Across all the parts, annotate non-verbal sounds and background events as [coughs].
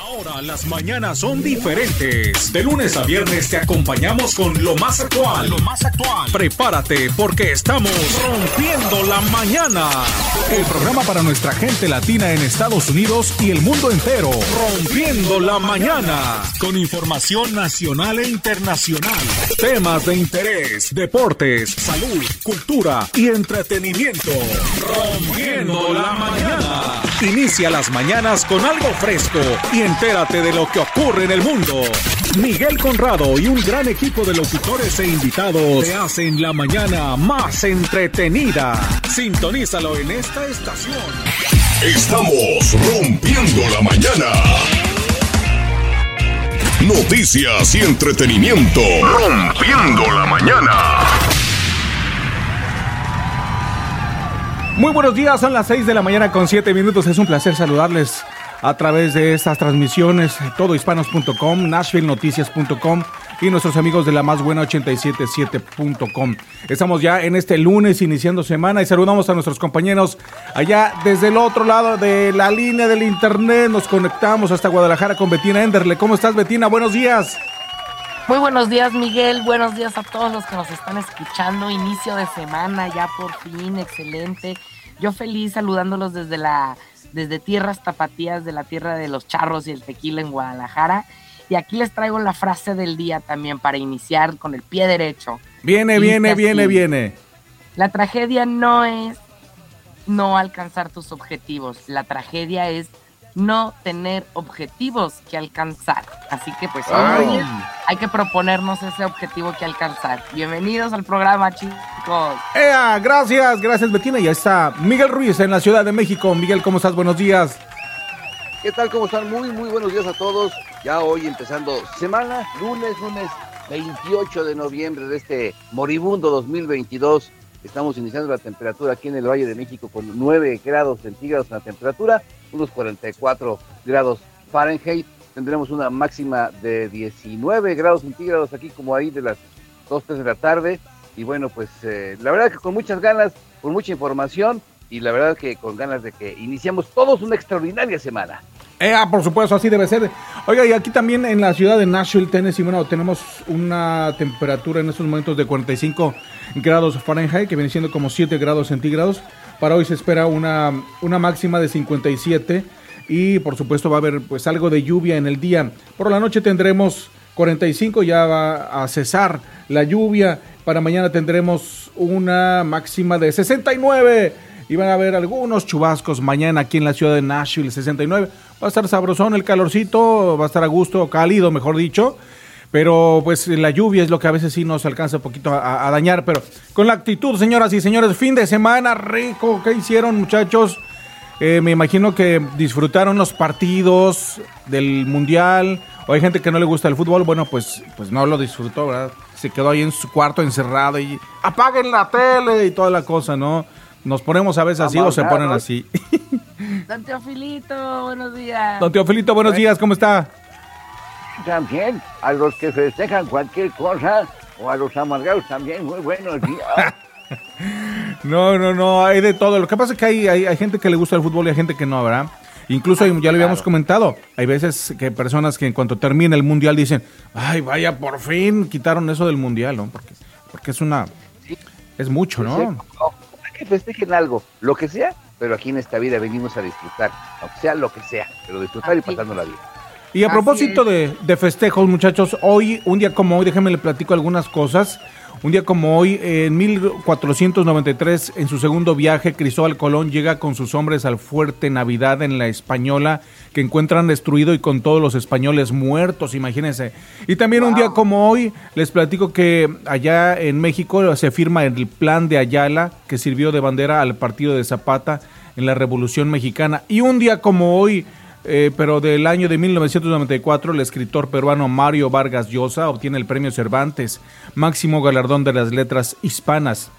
Ahora las mañanas son diferentes. De lunes a viernes te acompañamos con lo más actual. Lo más actual. Prepárate porque estamos rompiendo la mañana. El programa para nuestra gente latina en Estados Unidos y el mundo entero. Rompiendo la mañana. Con información nacional e internacional. Temas de interés, deportes, salud, cultura y entretenimiento. Rompiendo la mañana. Inicia las mañanas con algo fresco y entérate de lo que ocurre en el mundo. Miguel Conrado y un gran equipo de locutores e invitados te hacen la mañana más entretenida. Sintonízalo en esta estación. Estamos rompiendo la mañana. Noticias y entretenimiento. Rompiendo la mañana. Muy buenos días, son las 6 de la mañana con 7 minutos. Es un placer saludarles a través de estas transmisiones, todohispanos.com, nashvillenoticias.com y nuestros amigos de la más buena 877.com. Estamos ya en este lunes iniciando semana y saludamos a nuestros compañeros allá desde el otro lado de la línea del internet. Nos conectamos hasta Guadalajara con Betina Enderle. ¿Cómo estás, Betina? Buenos días. Muy buenos días, Miguel. Buenos días a todos los que nos están escuchando. Inicio de semana, ya por fin, excelente. Yo feliz saludándolos desde la desde tierras tapatías de la tierra de los charros y el tequila en Guadalajara. Y aquí les traigo la frase del día también para iniciar con el pie derecho. Viene, viene, viene, viene. La tragedia no es no alcanzar tus objetivos. La tragedia es no tener objetivos que alcanzar. Así que pues hoy hay que proponernos ese objetivo que alcanzar. Bienvenidos al programa, chicos. ¡Ea! Gracias, gracias Betina. Ya está Miguel Ruiz en la Ciudad de México. Miguel, ¿cómo estás? Buenos días. ¿Qué tal? ¿Cómo están? Muy, muy buenos días a todos. Ya hoy empezando semana, lunes, lunes 28 de noviembre de este moribundo 2022. Estamos iniciando la temperatura aquí en el Valle de México con 9 grados centígrados en la temperatura, unos 44 grados Fahrenheit. Tendremos una máxima de 19 grados centígrados aquí como ahí de las 2, 3 de la tarde. Y bueno, pues eh, la verdad que con muchas ganas, con mucha información y la verdad que con ganas de que iniciamos todos una extraordinaria semana. Eh, ah, por supuesto, así debe ser. Oiga, y aquí también en la ciudad de Nashville, Tennessee, bueno, tenemos una temperatura en estos momentos de 45 grados Fahrenheit, que viene siendo como 7 grados centígrados. Para hoy se espera una, una máxima de 57 y por supuesto va a haber pues algo de lluvia en el día. Por la noche tendremos 45, ya va a cesar la lluvia. Para mañana tendremos una máxima de 69 y van a haber algunos chubascos mañana aquí en la ciudad de Nashville, 69. Va a estar sabrosón el calorcito, va a estar a gusto, cálido, mejor dicho. Pero pues la lluvia es lo que a veces sí nos alcanza un poquito a, dañar. Pero con la actitud, señoras y señores, fin de semana rico. ¿Qué hicieron, muchachos? Eh, me imagino que disfrutaron los partidos del Mundial. O hay gente que no le gusta el fútbol. Bueno, pues, pues no lo disfrutó, ¿verdad? Se quedó ahí en su cuarto encerrado y apaguen la tele y toda la cosa, ¿no? Nos ponemos a veces así o se ponen así. [laughs] Don Teofilito, buenos días. Don Teofilito, buenos días, ¿cómo está? También a los que festejan cualquier cosa o a los amargados también, muy buenos días. [laughs] no, no, no, hay de todo. Lo que pasa es que hay, hay, gente que le gusta el fútbol y hay gente que no, ¿verdad? Incluso ya lo habíamos comentado, hay veces que personas que en cuanto termina el mundial dicen, ay, vaya, por fin quitaron eso del mundial, ¿no? Porque, porque es una, es mucho, ¿no? que festejen algo, lo que sea, pero aquí en esta vida venimos a disfrutar, aunque sea lo que sea, pero disfrutar y pasando la vida. Y a propósito de, de, festejos, muchachos, hoy, un día como hoy, déjenme le platico algunas cosas. Un día como hoy, en 1493, en su segundo viaje, Cristóbal Colón llega con sus hombres al fuerte Navidad en la Española, que encuentran destruido y con todos los españoles muertos, imagínense. Y también un día como hoy, les platico que allá en México se firma el plan de Ayala, que sirvió de bandera al partido de Zapata en la Revolución Mexicana. Y un día como hoy, eh, pero del año de 1994 el escritor peruano Mario Vargas Llosa obtiene el premio Cervantes, máximo galardón de las letras hispanas.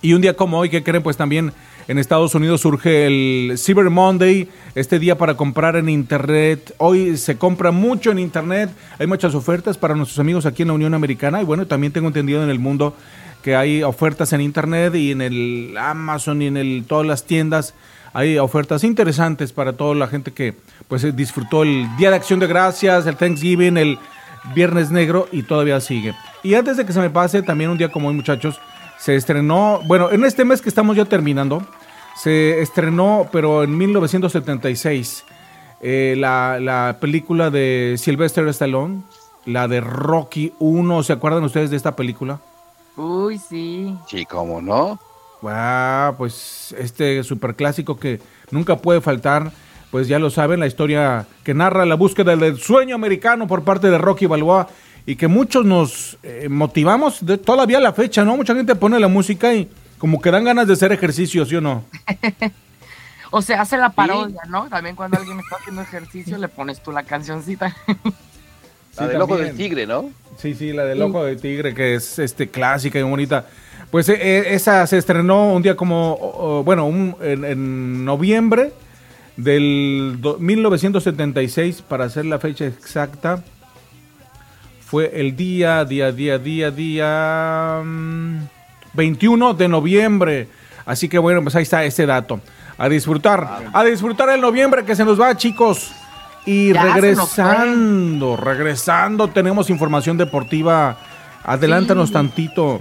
Y un día como hoy, ¿qué creen? Pues también en Estados Unidos surge el Cyber Monday, este día para comprar en Internet. Hoy se compra mucho en Internet, hay muchas ofertas para nuestros amigos aquí en la Unión Americana y bueno, también tengo entendido en el mundo que hay ofertas en Internet y en el Amazon y en todas las tiendas hay ofertas interesantes para toda la gente que pues eh, disfrutó el Día de Acción de Gracias, el Thanksgiving, el Viernes Negro y todavía sigue. Y antes de que se me pase, también un día como hoy, muchachos, se estrenó, bueno, en este mes que estamos ya terminando, se estrenó, pero en 1976, eh, la, la película de Sylvester Stallone, la de Rocky 1. ¿Se acuerdan ustedes de esta película? Uy, sí. Sí, cómo no. Ah, pues este superclásico que nunca puede faltar, pues ya lo saben, la historia que narra la búsqueda del sueño americano por parte de Rocky Balboa y que muchos nos eh, motivamos de, todavía a la fecha, ¿no? Mucha gente pone la música y como que dan ganas de hacer ejercicio, ¿sí o no? [laughs] o se hace la parodia, ¿no? También cuando alguien está haciendo ejercicio le pones tú la cancioncita. [laughs] la del ojo del tigre, ¿no? Sí, sí, la del ojo del tigre, que es este clásica y bonita. Pues eh, eh, esa se estrenó un día como, bueno, en, noviembre del 1976, para hacer la fecha exacta. Fue el día, día, día, día, día 21 mm, de noviembre. Así que bueno, pues ahí está ese dato. A disfrutar, a disfrutar el noviembre que se nos va, chicos. Y regresando, regresando, tenemos información deportiva. Adelántanos tantito.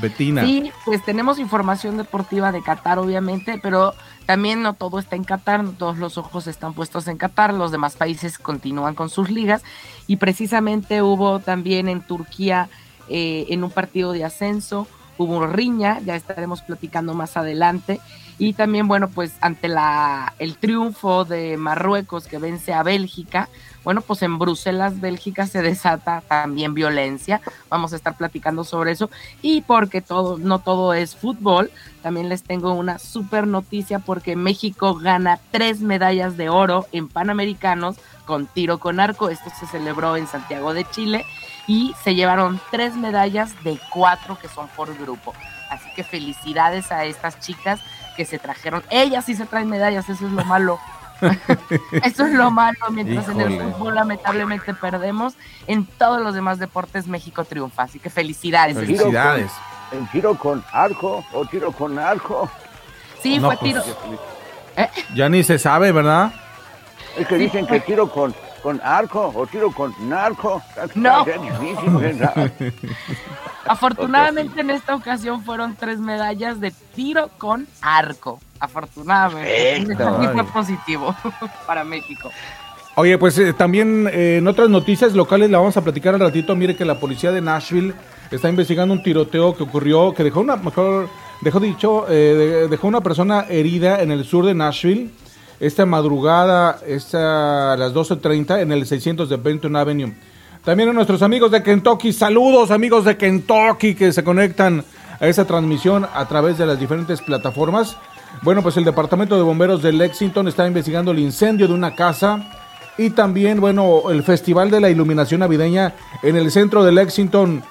Betina. Sí, pues tenemos información deportiva de Qatar, obviamente, pero también no todo está en Qatar, no todos los ojos están puestos en Qatar, los demás países continúan con sus ligas y precisamente hubo también en Turquía eh, en un partido de ascenso, hubo riña, ya estaremos platicando más adelante y también bueno pues ante la el triunfo de Marruecos que vence a Bélgica, bueno, pues en Bruselas, Bélgica, se desata también violencia. Vamos a estar platicando sobre eso. Y porque todo, no todo es fútbol, también les tengo una super noticia porque México gana tres medallas de oro en Panamericanos con tiro con arco. Esto se celebró en Santiago de Chile y se llevaron tres medallas de cuatro que son por grupo. Así que felicidades a estas chicas que se trajeron. Ellas sí se traen medallas, eso es lo malo. [laughs] [laughs] Eso es lo malo, mientras en el fútbol lamentablemente perdemos, en todos los demás deportes México triunfa. Así que felicidades. Felicidades. ¿En tiro con arco o tiro con arco? Sí, fue pues, tiro. ¿Eh? Ya ni se sabe, ¿verdad? Es que dicen que tiro con, con arco o tiro con narco. No. [laughs] Afortunadamente en esta ocasión fueron tres medallas de tiro con arco. Afortunadamente. Fue positivo [laughs] para México. Oye, pues eh, también eh, en otras noticias locales la vamos a platicar al ratito. Mire que la policía de Nashville está investigando un tiroteo que ocurrió, que dejó una, mejor, dejó dicho, eh, dejó una persona herida en el sur de Nashville. Esta madrugada, esta, a las 12.30 en el 600 de Benton Avenue. También a nuestros amigos de Kentucky, saludos amigos de Kentucky que se conectan a esa transmisión a través de las diferentes plataformas. Bueno, pues el Departamento de Bomberos de Lexington está investigando el incendio de una casa y también, bueno, el Festival de la Iluminación Navideña en el centro de Lexington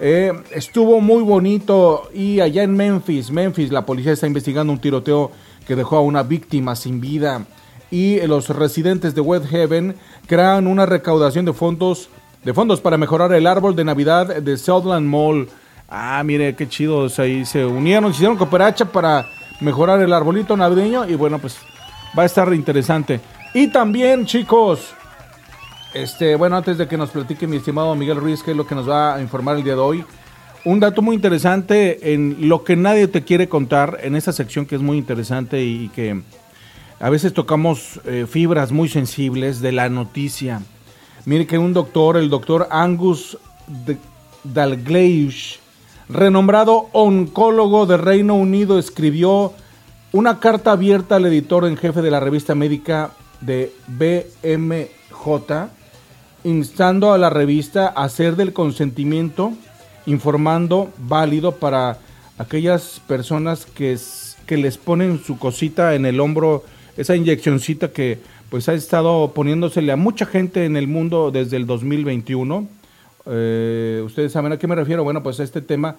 eh, estuvo muy bonito y allá en Memphis, Memphis, la policía está investigando un tiroteo que dejó a una víctima sin vida y los residentes de West Haven crean una recaudación de fondos de fondos para mejorar el árbol de Navidad de Southland Mall. Ah, mire qué chido, ahí se unieron, se hicieron cooperacha para mejorar el arbolito navideño y bueno, pues va a estar interesante. Y también, chicos, este, bueno, antes de que nos platique mi estimado Miguel Ruiz, que es lo que nos va a informar el día de hoy, un dato muy interesante en lo que nadie te quiere contar, en esa sección que es muy interesante y que a veces tocamos eh, fibras muy sensibles de la noticia. Mire que un doctor, el doctor Angus Dalgleish, renombrado oncólogo de Reino Unido, escribió una carta abierta al editor en jefe de la revista médica de BMJ, instando a la revista a hacer del consentimiento informando válido para aquellas personas que, que les ponen su cosita en el hombro, esa inyeccioncita que pues ha estado poniéndosele a mucha gente en el mundo desde el 2021. Eh, ustedes saben a qué me refiero. Bueno, pues este tema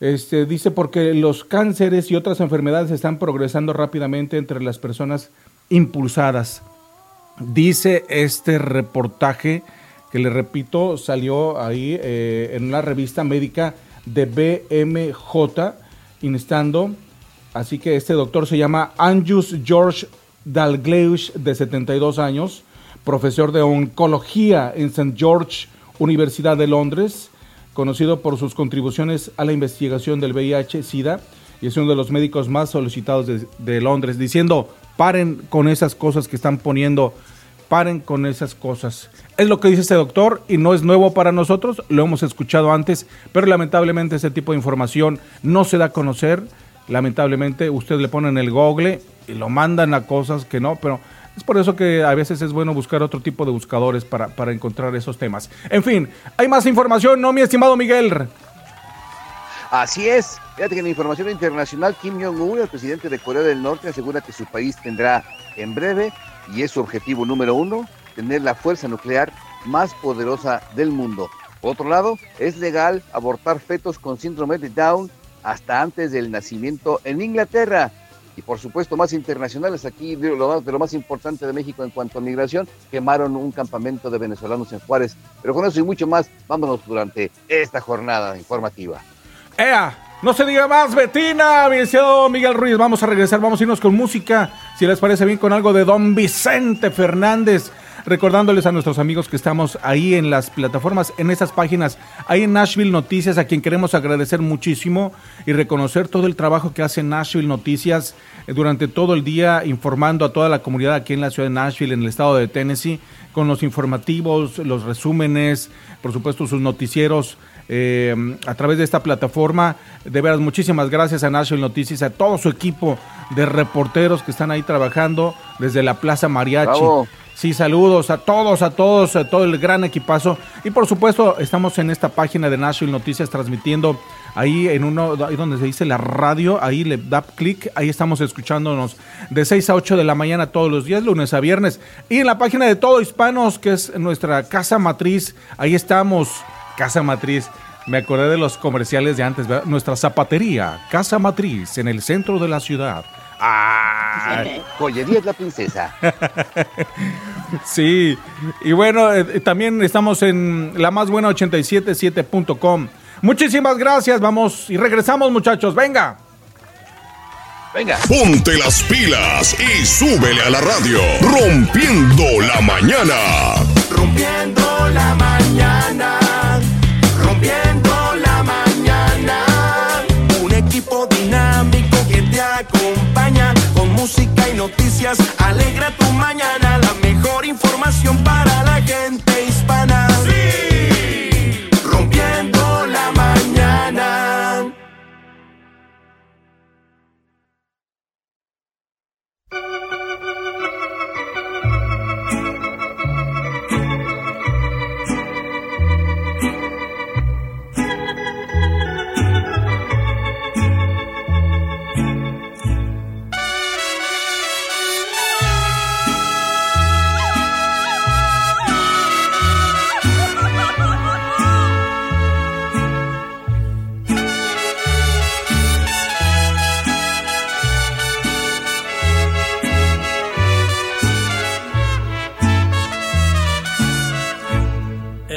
este, dice porque los cánceres y otras enfermedades están progresando rápidamente entre las personas impulsadas. Dice este reportaje que le repito salió ahí eh, en una revista médica de BMJ instando Así que este doctor se llama Anjus George Dalgleush, de 72 años, profesor de oncología en St. George Universidad de Londres, conocido por sus contribuciones a la investigación del VIH-Sida y es uno de los médicos más solicitados de, Londres, diciendo, paren con esas cosas que están poniendo paren con esas cosas. Es lo que dice este doctor y no es nuevo para nosotros, lo hemos escuchado antes, pero lamentablemente ese tipo de información no se da a conocer. Lamentablemente usted le pone en el google y lo mandan a cosas que no, pero es por eso que a veces es bueno buscar otro tipo de buscadores para, para encontrar esos temas. En fin, hay más información, ¿no, mi estimado Miguel? Así es. Fíjate que en la información internacional, Kim Jong-un, el presidente de Corea del Norte, asegura que su país tendrá en breve y es su objetivo número uno, tener la fuerza nuclear más poderosa del mundo. Por otro lado, es legal abortar fetos con síndrome de Down hasta antes del nacimiento en Inglaterra. Y por supuesto, más internacionales, aquí de lo, más, importante de México en cuanto a migración, quemaron un campamento de venezolanos en Juárez. Pero con eso y mucho más, vámonos durante esta jornada informativa. ¡Ea! No se diga más, Betina, mi Miguel Ruiz. Vamos a regresar, vamos a irnos con música. Si les parece bien, con algo de Don Vicente Fernández. Recordándoles a nuestros amigos que estamos ahí en las plataformas, en esas páginas, ahí en Nashville Noticias, a quien queremos agradecer muchísimo y reconocer todo el trabajo que hace Nashville Noticias eh, durante todo el día, informando a toda la comunidad aquí en la ciudad de Nashville, en el estado de Tennessee, con los informativos, los resúmenes, por supuesto sus noticieros eh, a través de esta plataforma. De veras, muchísimas gracias a National Noticias, a todo su equipo de reporteros que están ahí trabajando desde la Plaza Mariachi. Sí, saludos a todos, a todos, a todo el gran equipazo. Y por supuesto, estamos en esta página de National Noticias transmitiendo ahí en uno, ahí donde se dice la radio, ahí le da clic, ahí estamos escuchándonos de 6 a 8 de la mañana todos los días, lunes a viernes. Y en la página de Todo Hispanos, que es nuestra casa matriz, ahí estamos Casa Matriz. Me acordé de los comerciales de antes. Nuestra zapatería, Casa Matriz, en el centro de la ciudad. ¡Ah! Joyería es la princesa. [laughs] sí, y bueno, eh, también estamos en la más buena 877.com. Muchísimas gracias, vamos y regresamos muchachos, venga. Venga. Ponte las pilas y súbele a la radio. Rompiendo la mañana. Rompiendo la mañana. Música y noticias. Alegra tu mañana, la mejor información para la gente hispana.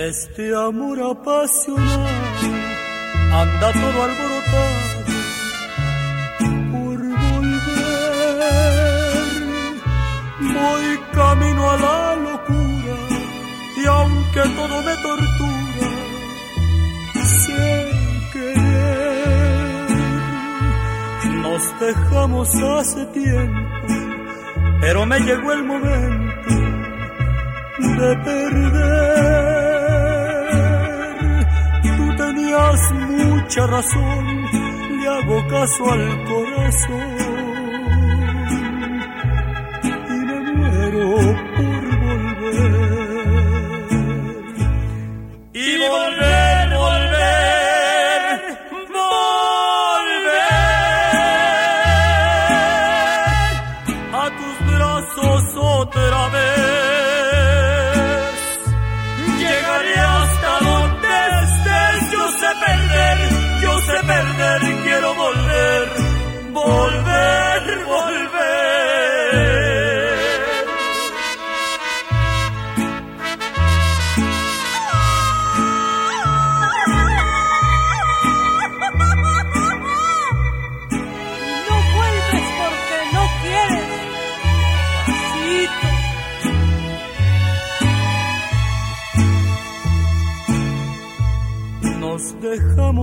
Este amor apasionado anda todo alborotado por volver. Voy camino a la locura y aunque todo me tortura, sé querer. Nos dejamos hace tiempo, pero me llegó el momento de perder mucha razón, le hago caso al corazón. Y me muero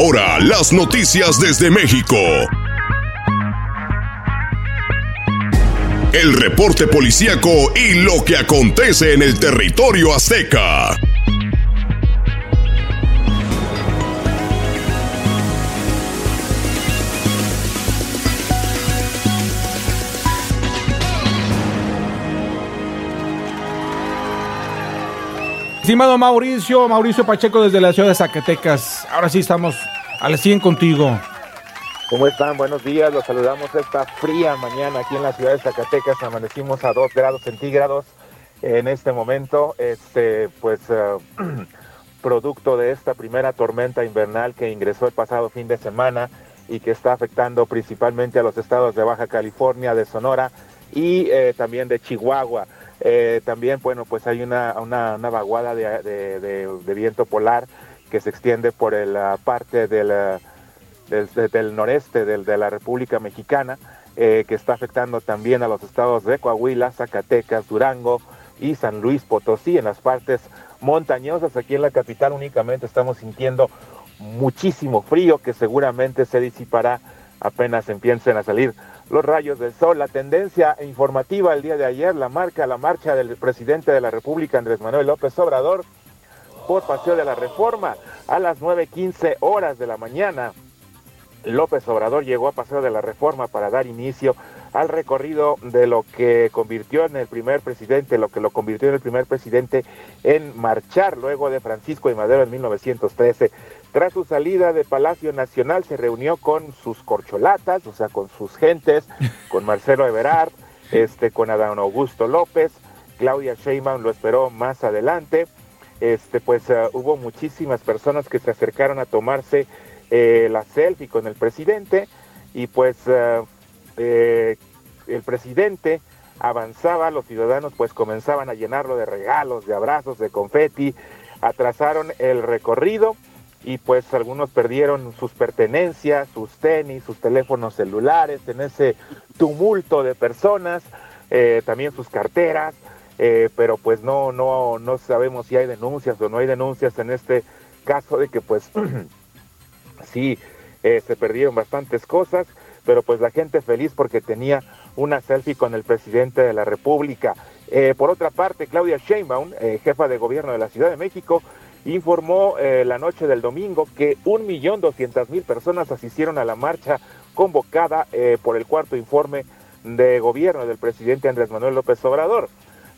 ahora las noticias desde México. El reporte policíaco y lo que acontece en el territorio azteca. Estimado Mauricio, Mauricio Pacheco desde la ciudad de Zacatecas. Ahora sí estamos al 100 contigo. ¿Cómo están? Buenos días, los saludamos esta fría mañana aquí en la ciudad de Zacatecas. Amanecimos a 2 grados centígrados en este momento, este, pues eh, [clears throat] producto de esta primera tormenta invernal que ingresó el pasado fin de semana y que está afectando principalmente a los estados de Baja California, de Sonora y eh, también de Chihuahua. Eh, también, bueno, pues hay una, una, una vaguada de, viento polar que se extiende por la parte del, eh, del, de- del noreste de la República Mexicana, eh, que está afectando también a los estados de Coahuila, Zacatecas, Durango y San Luis Potosí. En las partes montañosas, aquí en la capital únicamente estamos sintiendo muchísimo frío que seguramente se disipará apenas empiecen a salir los rayos del sol. La tendencia informativa el día de ayer la marca la marcha del presidente de la República, Andrés Manuel López Obrador, por Paseo de la Reforma a las 9.15 horas de la mañana. López Obrador llegó a Paseo de la Reforma para dar inicio al recorrido de lo que convirtió en el primer presidente, lo que lo convirtió en el primer presidente en marchar luego de Francisco y Madero en 1913. Tras su salida de Palacio Nacional se reunió con sus corcholatas, o sea, con sus gentes, con Marcelo Eberard, este, con Adán Augusto López, Claudia Sheinbaum lo esperó más adelante. Este, pues eh, hubo muchísimas personas que se acercaron a tomarse eh, la selfie con el presidente y pues eh, eh, el presidente avanzaba, los ciudadanos pues comenzaban a llenarlo de regalos, de abrazos, de confeti, atrasaron el recorrido y pues algunos perdieron sus pertenencias, sus tenis, sus teléfonos celulares en ese tumulto de personas, también sus carteras, eh, pero pues no, no, no sabemos si hay denuncias o no hay denuncias en este caso de que pues [clears throat] sí eh, se perdieron bastantes cosas, pero pues la gente feliz porque tenía una selfie con el presidente de la República. Eh, por otra parte, Claudia Sheinbaum, jefa de gobierno de la Ciudad de México, informó la noche del domingo que 1.200.000 personas asistieron a la marcha convocada por el cuarto informe de gobierno del presidente Andrés Manuel López Obrador.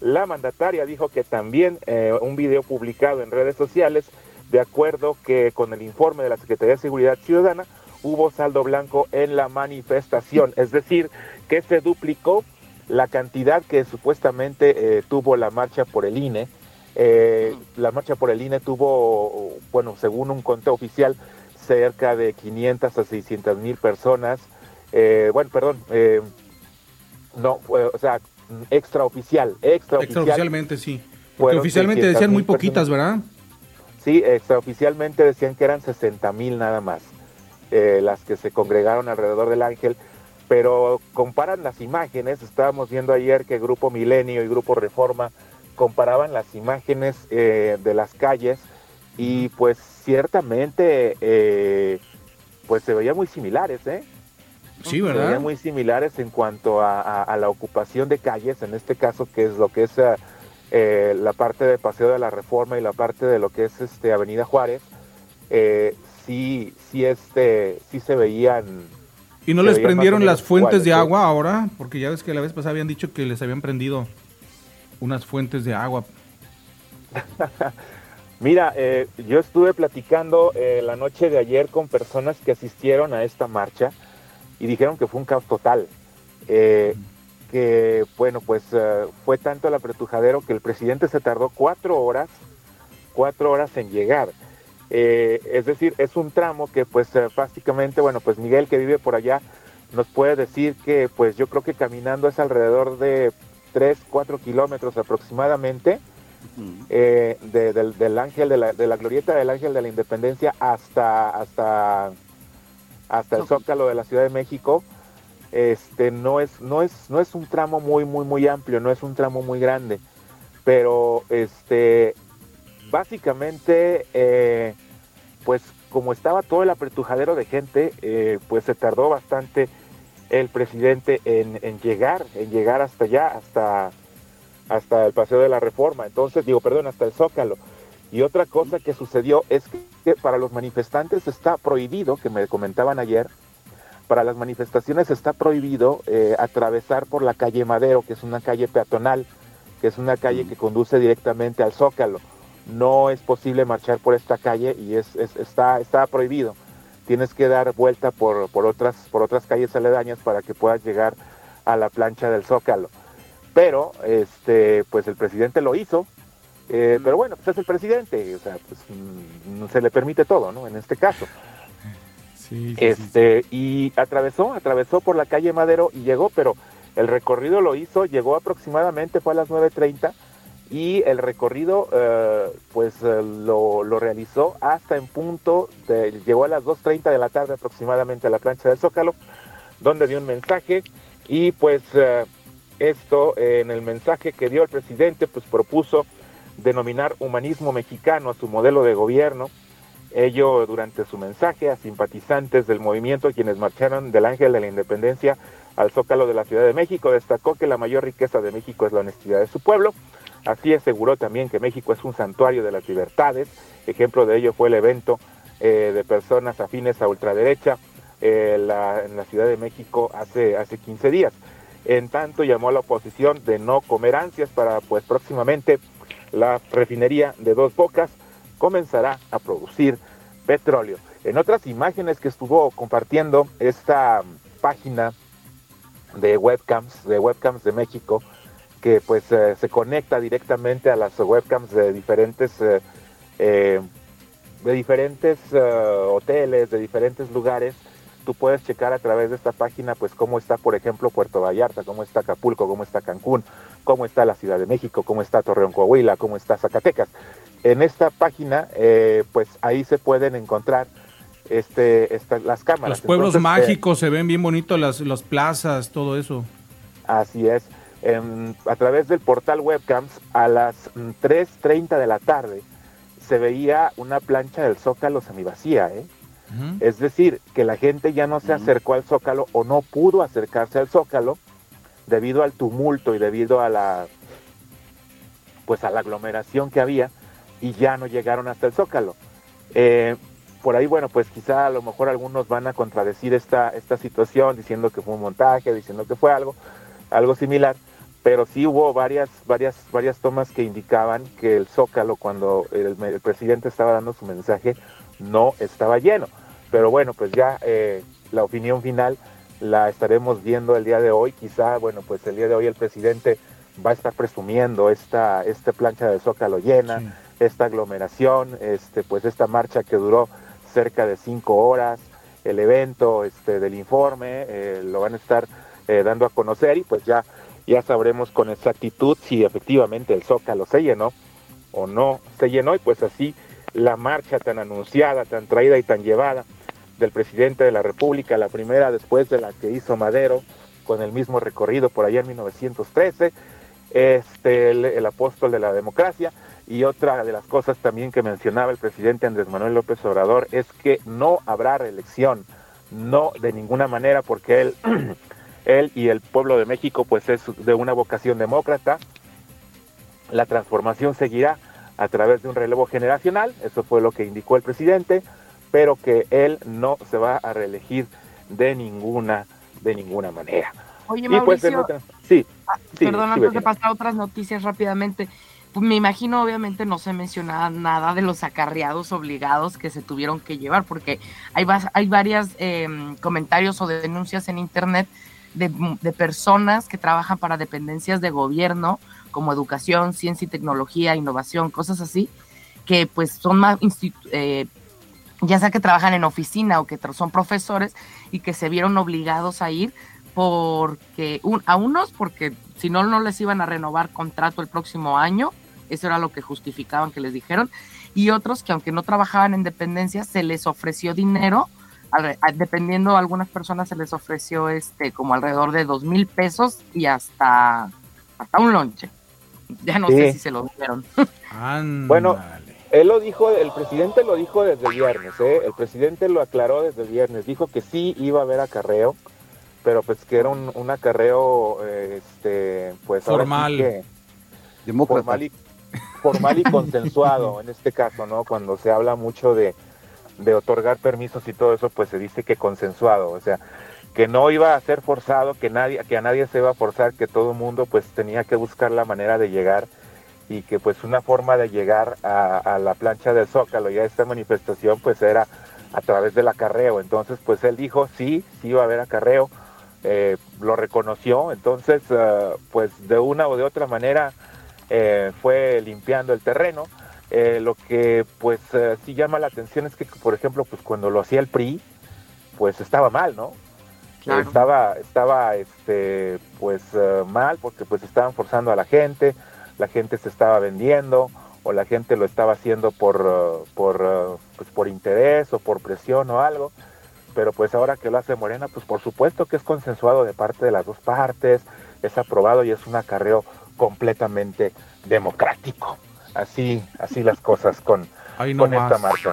La mandataria dijo que también eh, un video publicado en redes sociales, de acuerdo que con el informe de la Secretaría de Seguridad Ciudadana, hubo saldo blanco en la manifestación, es decir, que se duplicó la cantidad que supuestamente eh, tuvo la marcha por el INE. Eh, la marcha por el INE tuvo, bueno, según un conteo oficial, cerca de 500 a 600 mil personas. Bueno, perdón, no, o sea, extraoficial, extraoficial. Extraoficialmente sí. Porque oficialmente 600,000 decían muy poquitas, personas. ¿verdad? Sí, extraoficialmente decían que eran 60 mil nada más eh, las que se congregaron alrededor del ángel, pero comparan las imágenes, estábamos viendo ayer que Grupo Milenio y Grupo Reforma comparaban las imágenes eh, de las calles y pues ciertamente eh, pues se veían muy similares, ¿eh? Sí, ¿verdad? veían muy similares en cuanto a, a- a la ocupación de calles, en este caso que es lo que es eh, la parte de Paseo de la Reforma y la parte de lo que es este Avenida Juárez, eh, sí, sí, este, sí se veían. ¿Y no les prendieron las fuentes iguales, de ¿sí? agua ahora? Porque ya ves que la vez pasada habían dicho que les habían prendido unas fuentes de agua. [laughs] Mira, eh, yo estuve platicando eh, la noche de ayer con personas que asistieron a esta marcha y dijeron que fue un caos total. Eh, que, bueno, pues fue tanto el apretujadero que el presidente se tardó cuatro horas, cuatro horas en llegar. es decir, es un tramo que, pues, básicamente, bueno, pues Miguel que vive por allá nos puede decir que, pues, yo creo que caminando es alrededor de 3, 4 kilómetros aproximadamente eh, del, ángel de la, de la, glorieta del ángel de la independencia hasta hasta hasta el zócalo de la Ciudad de México este no es no es no es un tramo muy muy muy amplio no es un tramo muy grande pero este básicamente eh, pues como estaba todo el apretujadero de gente eh, pues se tardó bastante el presidente en, en llegar en llegar hasta allá hasta hasta el Paseo de la Reforma, entonces digo, perdón, hasta el Zócalo. Y otra cosa que sucedió es que, para los manifestantes está prohibido, que me comentaban ayer, para las manifestaciones está prohibido eh, atravesar por la calle Madero, que es una calle peatonal, que es una calle que conduce directamente al Zócalo. No es posible marchar por esta calle y es, está, está prohibido. Tienes que dar vuelta por, por, otras, por otras calles aledañas para que puedas llegar a la plancha del Zócalo pero este pues el presidente lo hizo eh, pero bueno pues es el presidente o sea pues mm, se le permite todo no en este caso. Sí, este y atravesó atravesó por la calle Madero y llegó pero el recorrido lo hizo llegó aproximadamente fue a las 9.30 y el recorrido eh, pues eh, lo, lo, realizó hasta en punto de, llegó a las 2.30 de la tarde aproximadamente a la plancha del Zócalo donde dio un mensaje y pues esto, en el mensaje que dio el presidente, pues propuso denominar humanismo mexicano a su modelo de gobierno. Ello durante su mensaje a simpatizantes del movimiento quienes marcharon del Ángel de la Independencia al Zócalo de la Ciudad de México, destacó que la mayor riqueza de México es la honestidad de su pueblo. Así aseguró también que México es un santuario de las libertades. Ejemplo de ello fue el evento eh, de personas afines a ultraderecha eh, en la Ciudad de México hace, hace 15 días. En tanto llamó a la oposición de no comer ansias para pues próximamente la refinería de Dos Bocas comenzará a producir petróleo. En otras imágenes que estuvo compartiendo esta página de webcams, de webcams de México, que pues eh, se conecta directamente a las webcams de diferentes eh, eh, de diferentes hoteles, de diferentes lugares, tú puedes checar a través de esta página pues cómo está por ejemplo Puerto Vallarta, cómo está Acapulco, cómo está Cancún, cómo está la Ciudad de México, cómo está Torreón Coahuila, cómo está Zacatecas. En esta página eh, pues ahí se pueden encontrar este, las cámaras. Los pueblos mágicos se ven bien bonitos, las, las plazas, todo eso. Así es. a través del portal webcams a las 3.30 mm, de la tarde se veía una plancha del Zócalo semivacía, ¿eh? Es decir, que la gente ya no se acercó al Zócalo o no pudo acercarse al Zócalo debido al tumulto y debido a la pues a la aglomeración que había y ya no llegaron hasta el Zócalo. Eh, por ahí, bueno, pues quizá a lo mejor algunos van a contradecir esta, esta situación diciendo que fue un montaje, diciendo que fue algo, algo similar, pero sí hubo varias, varias, varias tomas que indicaban que el Zócalo, cuando el presidente estaba dando su mensaje, no estaba lleno. Pero bueno, pues ya eh, la opinión final la estaremos viendo el día de hoy. Quizá, bueno, pues el día de hoy el presidente va a estar presumiendo esta, esta plancha de Zócalo llena, esta aglomeración, este, pues esta marcha que duró cerca de cinco horas, el evento este, del informe, eh, lo van a estar eh, dando a conocer y pues ya, ya sabremos con exactitud si efectivamente el Zócalo se llenó o no se llenó y pues así la marcha tan anunciada, tan traída y tan llevada del presidente de la República, la primera después de la que hizo Madero, con el mismo recorrido por allá en 1913, este, el, apóstol de la democracia. Y otra de las cosas también que mencionaba el presidente Andrés Manuel López Obrador es que no habrá reelección, no de ninguna manera, porque él, [clears throat] él y el pueblo de México pues es de una vocación demócrata. La transformación seguirá a través de un relevo generacional, eso fue lo que indicó el presidente pero que él no se va a reelegir de ninguna, de ninguna manera. Oye, pues, Mauricio, sí, ah, perdón, antes de pasar a otras noticias rápidamente, pues, me imagino obviamente no se menciona nada de los acarreados obligados que se tuvieron que llevar, porque hay, hay varios em, comentarios o denuncias en internet de, de, personas que trabajan para dependencias de gobierno como educación, ciencia y tecnología, innovación, cosas así, que pues son más, eh, ya sea que trabajan en oficina o que son profesores y que se vieron obligados a ir porque a unos porque si no no les iban a renovar contrato el próximo año, eso era lo que justificaban que les dijeron, y otros que aunque no trabajaban en dependencia se les ofreció dinero, dependiendo algunas personas se les ofreció este como alrededor de dos mil pesos y hasta hasta un lonche. Ya no sé si se lo dieron. [laughs] bueno, él lo dijo, el presidente lo dijo desde el viernes, ¿eh? el presidente lo aclaró desde el viernes, dijo que sí iba a haber acarreo, pero pues que era un, acarreo, este, pues formal, formal y, formal y consensuado en este caso, ¿no? Cuando se habla mucho de, de otorgar permisos y todo eso, pues se dice que consensuado, o sea, que no iba a ser forzado, que nadie, que a nadie se iba a forzar, que todo el mundo pues tenía que buscar la manera de llegar y que pues una forma de llegar a, la plancha del Zócalo y a esta manifestación pues era a través del acarreo. Entonces pues él dijo sí, sí iba a haber acarreo, eh, lo reconoció, entonces eh, pues de una o de otra manera eh, fue limpiando el terreno. lo que pues sí llama la atención es que por ejemplo pues cuando lo hacía el PRI pues estaba mal, ¿no? Estaba, estaba este, pues mal porque pues estaban forzando a la gente, la gente se estaba vendiendo o la gente lo estaba haciendo por, uh, por, uh, pues por interés o por presión o algo. Pero pues ahora que lo hace Morena, pues por supuesto que es consensuado de parte de las dos partes, es aprobado y es un acarreo completamente democrático. Así, así las cosas con, con esta marcha.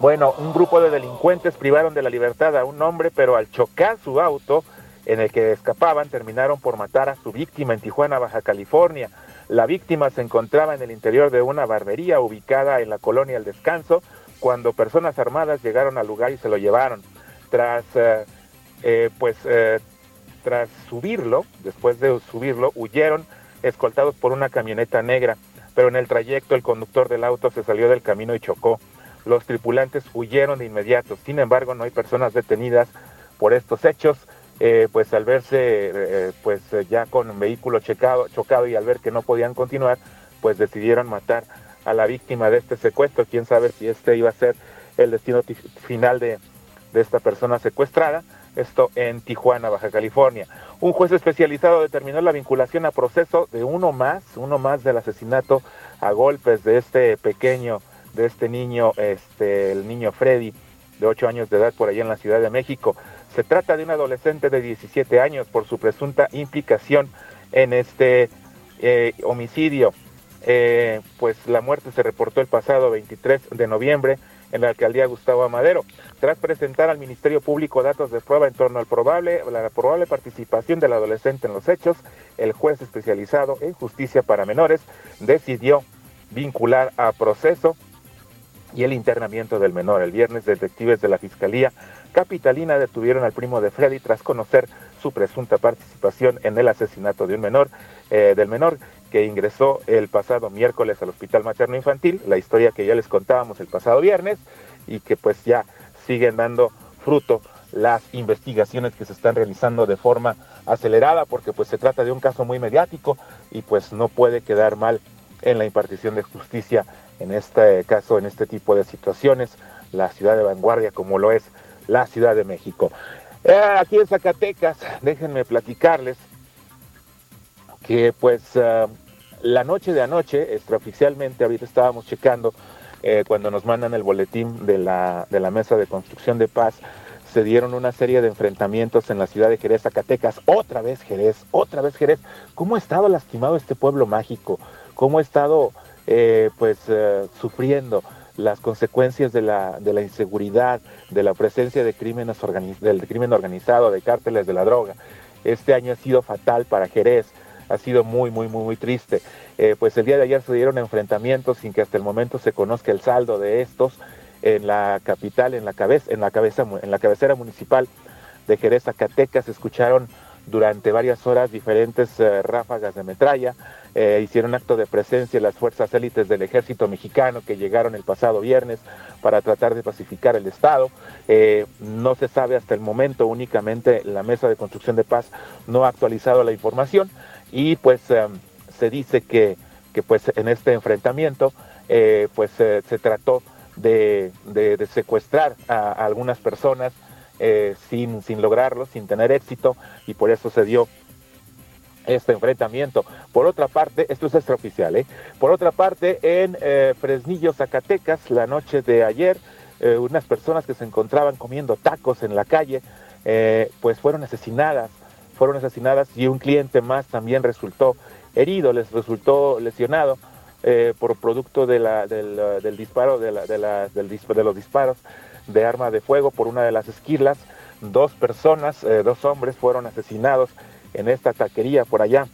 Bueno, un grupo de delincuentes privaron de la libertad a un hombre, pero al chocar su auto, en el que escapaban terminaron por matar a su víctima en Tijuana, Baja California. La víctima se encontraba en el interior de una barbería ubicada en la colonia El Descanso cuando personas armadas llegaron al lugar y se lo llevaron. Tras, eh, eh, pues, eh, tras subirlo, después de subirlo, huyeron escoltados por una camioneta negra, pero en el trayecto el conductor del auto se salió del camino y chocó. Los tripulantes huyeron de inmediato. Sin embargo, no hay personas detenidas por estos hechos. Eh, pues al verse eh, pues ya con vehículo chocado y al ver que no podían continuar, pues decidieron matar a la víctima de este secuestro. Quién sabe si este iba a ser el destino final de, de esta persona secuestrada. Esto en Tijuana, Baja California. Un juez especializado determinó la vinculación a proceso de uno más, uno más del asesinato a golpes de este pequeño, de este niño, este, el niño Freddy, de 8 años de edad por allá en la Ciudad de México. Se trata de un adolescente de 17 años por su presunta implicación en este eh, homicidio. Eh, pues la muerte se reportó el pasado 23 de noviembre en la alcaldía Gustavo Amadero. Tras presentar al Ministerio Público datos de prueba en torno al probable, la probable participación del adolescente en los hechos, el juez especializado en justicia para menores decidió vincular a proceso y el internamiento del menor. El viernes, detectives de la Fiscalía Capitalina detuvieron al primo de Freddy tras conocer su presunta participación en el asesinato de un menor, eh, del menor que ingresó el pasado miércoles al Hospital Materno Infantil, la historia que ya les contábamos el pasado viernes y que pues ya siguen dando fruto las investigaciones que se están realizando de forma acelerada porque pues se trata de un caso muy mediático y pues no puede quedar mal en la impartición de justicia en este caso, en este tipo de situaciones, la ciudad de vanguardia como lo es la Ciudad de México. Eh, aquí en Zacatecas, déjenme platicarles que pues eh, la noche de anoche, extraoficialmente, ahorita estábamos checando eh, cuando nos mandan el boletín de la, de la Mesa de Construcción de Paz, se dieron una serie de enfrentamientos en la ciudad de Jerez, Zacatecas, otra vez Jerez, otra vez Jerez. ¿Cómo ha estado lastimado este pueblo mágico? ¿Cómo ha estado pues sufriendo? Las consecuencias de la, de la inseguridad, de la presencia de crímenes del crimen organizado, de cárteles de la droga. Este año ha sido fatal para Jerez, ha sido muy, muy, muy, muy triste. Eh, pues el día de ayer se dieron enfrentamientos sin que hasta el momento se conozca el saldo de estos en la capital, en la cabeza, en la cabeza, en la cabecera municipal de Jerez, Zacatecas, escucharon durante varias horas diferentes eh, ráfagas de metralla. Eh, hicieron acto de presencia las fuerzas élites del ejército mexicano que llegaron el pasado viernes para tratar de pacificar el Estado. Eh, no se sabe hasta el momento, únicamente la Mesa de Construcción de Paz no ha actualizado la información y pues se dice que, que, pues en este enfrentamiento pues se trató de, de, secuestrar a algunas personas eh, sin, sin lograrlo, sin tener éxito, y por eso se dio este enfrentamiento. Por otra parte, esto es extraoficial, ¿eh? Por otra parte, en eh, Fresnillo, Zacatecas, la noche de ayer, eh, unas personas que se encontraban comiendo tacos en la calle, pues fueron asesinadas, fueron asesinadas y un cliente más también resultó herido, les resultó lesionado. por producto de la, del, disparo de, la, de, del, de los disparos de arma de fuego por una de las esquilas. Dos personas, eh, dos hombres fueron asesinados en esta taquería por allá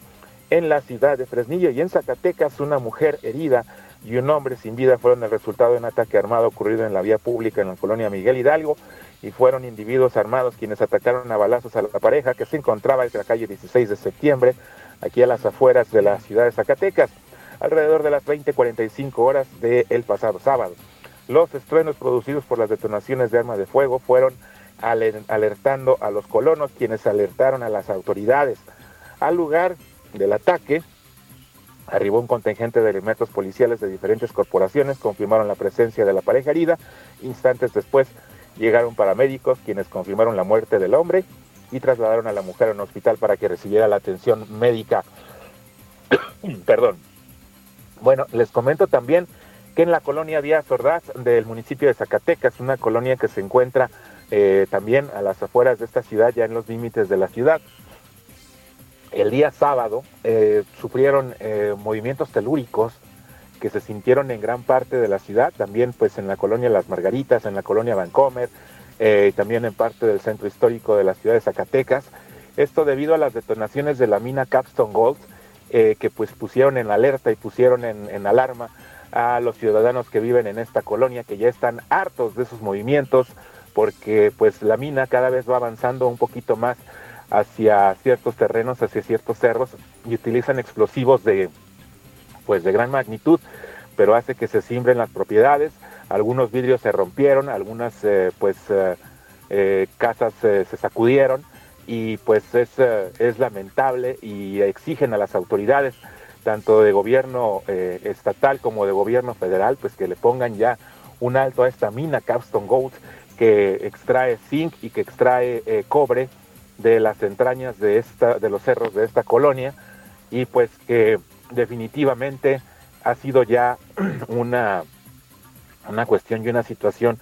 en la ciudad de Fresnillo y en Zacatecas una mujer herida y un hombre sin vida fueron el resultado de un ataque armado ocurrido en la vía pública en la colonia Miguel Hidalgo y fueron individuos armados quienes atacaron a balazos a la pareja que se encontraba en la calle 16 de septiembre aquí a las afueras de la ciudad de Zacatecas alrededor de las 20:45 horas del pasado sábado. Los estrenos producidos por las detonaciones de armas de fuego fueron alertando a los colonos, quienes alertaron a las autoridades. Al lugar del ataque arribó un contingente de elementos policiales de diferentes corporaciones, confirmaron la presencia de la pareja herida. Instantes después llegaron paramédicos, quienes confirmaron la muerte del hombre y trasladaron a la mujer a un hospital para que recibiera la atención médica. [coughs] Perdón. Bueno, les comento también que en la colonia Díaz Ordaz del municipio de Zacatecas, una colonia que se encuentra eh, también a las afueras de esta ciudad, ya en los límites de la ciudad. El día sábado eh, sufrieron eh, movimientos telúricos que se sintieron en gran parte de la ciudad, también pues en la colonia Las Margaritas, en la colonia Vancomer, y también en parte del centro histórico de la ciudad de Zacatecas. Esto debido a las detonaciones de la mina Capstone Gold, que pues pusieron en alerta y pusieron en, en alarma a los ciudadanos que viven en esta colonia que ya están hartos de sus movimientos porque pues la mina cada vez va avanzando un poquito más hacia ciertos terrenos, hacia ciertos cerros y utilizan explosivos de pues de gran magnitud, pero hace que se simbren las propiedades, algunos vidrios se rompieron, algunas eh, pues eh, eh, casas se sacudieron y pues es, es lamentable y exigen a las autoridades tanto de gobierno eh, estatal como de gobierno federal, pues que le pongan ya un alto a esta mina Capstone Gold que extrae zinc y que extrae eh, cobre de las entrañas de esta de los cerros de esta colonia. Y pues que definitivamente ha sido ya [clears throat] una una cuestión y una situación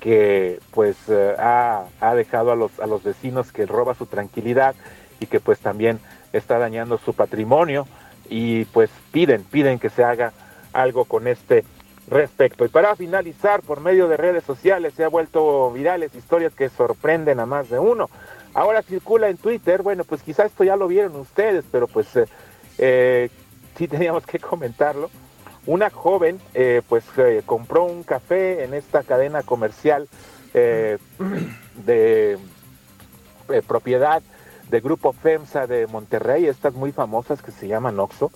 que pues eh, ha, ha, dejado a los a los vecinos que roba su tranquilidad y que pues también está dañando su patrimonio y pues piden, piden que se haga algo con este respecto. Y para finalizar, por medio de redes sociales se ha vuelto virales historias que sorprenden a más de uno. Ahora circula en Twitter, bueno, pues quizás esto ya lo vieron ustedes, pero pues eh, eh sí [laughs] teníamos que comentarlo. Una joven eh, pues eh, compró un café en esta cadena comercial [clears throat] de propiedad de grupo FEMSA de Monterrey, estas muy famosas que se llaman Oxxo,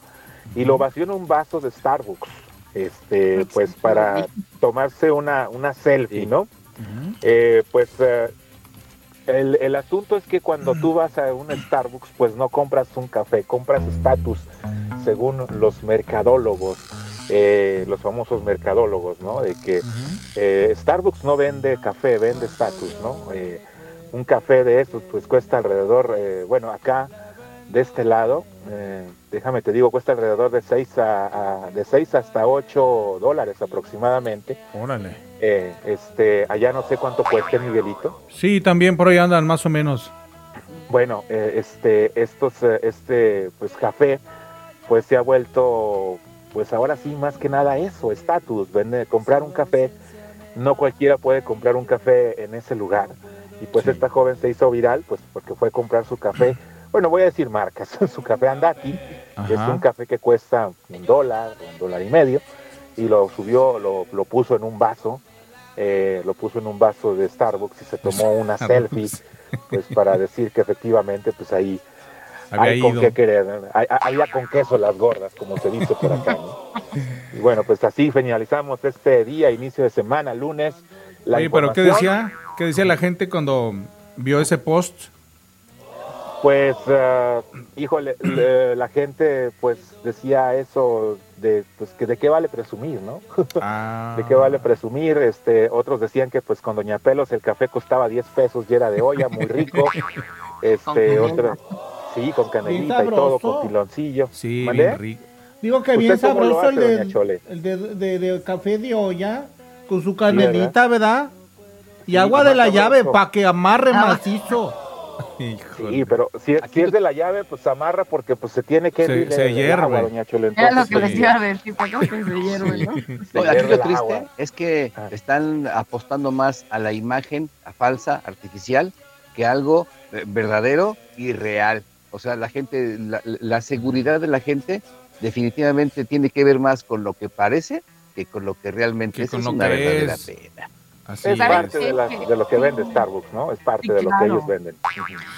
y lo vació en un vaso de Starbucks, este, pues para tomarse una, una selfie, ¿no? Eh, pues eh, el, el, asunto es que cuando tú vas a un Starbucks, pues no compras un café, compras estatus, según los mercadólogos, eh, los famosos mercadólogos, ¿no? De que Starbucks no vende café, vende estatus, ¿no? Un café de estos pues cuesta alrededor, eh, bueno, acá de este lado, eh, déjame te digo, cuesta alrededor de 6 a, de 6 hasta 8 dólares aproximadamente. Órale. Eh, este, allá no sé cuánto cueste Miguelito. Sí, también por ahí andan más o menos. Bueno, este, estos, este, pues café, pues se ha vuelto, pues ahora sí más que nada eso, estatus, comprar un café, no cualquiera puede comprar un café en ese lugar y pues esta joven se hizo viral, pues porque fue a comprar su café. [clears throat] Bueno, voy a decir marcas. [laughs] su café Andati, que es un café que cuesta un dólar, un dólar y medio. Y lo subió, lo, lo puso en un vaso. Eh, lo puso en un vaso de Starbucks y se tomó [laughs] una selfie, pues para decir que efectivamente, pues ahí Había Hay con ido. qué querer. Hay- había con queso las gordas, como se dice por acá. ¿no? [laughs] Y bueno, pues así finalizamos este día, inicio de semana, lunes. La Oye, pero ¿qué decía? ¿Qué decía la gente cuando vio ese post? Pues, eh, híjole, le- [clears throat] la gente pues decía eso de pues que de qué vale presumir, ¿no? Ah, [laughs] ¿De qué vale presumir? Este, otros decían que pues con Doña Pelos el café costaba 10 pesos y era de olla, muy rico. [laughs] Este, otra, sí, con canelita y todo, con piloncillo. Sí, bien rico. Digo que ¿Usted bien sabroso el hace, de, el de, de- de café de olla con su canelita, ¿verdad? Y agua de la llave para que amarre Ah. macizo. [laughs] Híjole. Sí, pero si, si es de la llave, pues amarra porque pues se tiene que Se- se hierve. agua, doña. Era lo que les pues, iba a decir, ¿para qué se hierve, no? [laughs] se No, aquí hierve lo triste agua. es que Ah. están apostando más a la imagen a falsa, artificial, que algo eh, verdadero y real. O sea, la gente, la, la seguridad de la gente definitivamente tiene que ver más con lo que parece que con lo que realmente Que es. con Es lo una que verdadera es. pena. Así Es ¿Saben parte de, la- de lo que vende Starbucks, ¿no? Es parte Sí, de lo que ellos venden.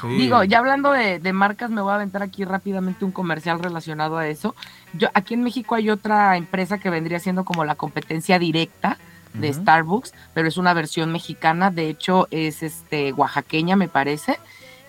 Sí. Digo, ya hablando de, de marcas, me voy a aventar aquí rápidamente un comercial relacionado a eso. Yo, aquí en México hay otra empresa que vendría siendo como la competencia directa de. Starbucks, pero es una versión mexicana, de hecho es este oaxaqueña me parece,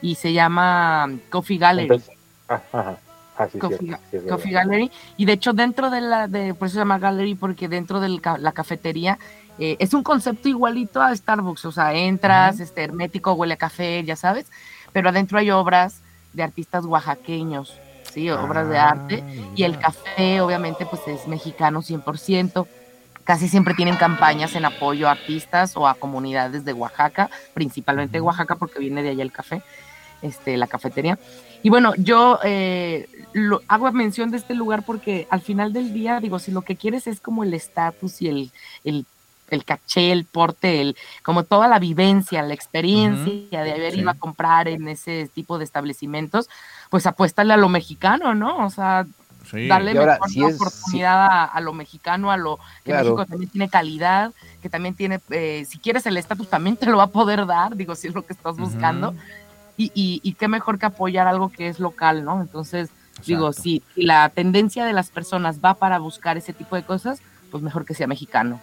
y se llama Coffee Gallery. Entonces, ah, ajá. Ah, sí, Coffee, cierto, sí, es Coffee verdad. Gallery. Y de hecho, dentro de la, de, por eso se llama Gallery, porque dentro de la cafetería eh, es un concepto igualito a Starbucks. O sea, entras, este hermético, huele a café, ya sabes, pero adentro hay obras de artistas oaxaqueños, ¿sí? Obras de Ah, arte. Y el café, obviamente, pues es mexicano 100%. Casi siempre tienen campañas en apoyo a artistas o a comunidades de Oaxaca, principalmente de Ujú. Oaxaca, porque viene de allá el café, este, la cafetería. Y bueno, yo eh, lo, hago mención de este lugar porque al final del día, digo, si lo que quieres es como el estatus y el, el, el caché, el porte, el, como toda la vivencia, la experiencia de haber sí. ido a comprar en ese tipo de establecimientos, pues apuéstale a lo mexicano, ¿no? O sea, Sí. darle ahora, mejor si la es- oportunidad a, a lo mexicano, a lo que Claro. México también tiene calidad, que también tiene, eh, si quieres el estatus también te lo va a poder dar, digo, si es lo que estás buscando, y, y, y qué mejor que apoyar algo que es local, ¿no? Entonces, digo, Exacto. si la tendencia de las personas va para buscar ese tipo de cosas, pues mejor que sea mexicano.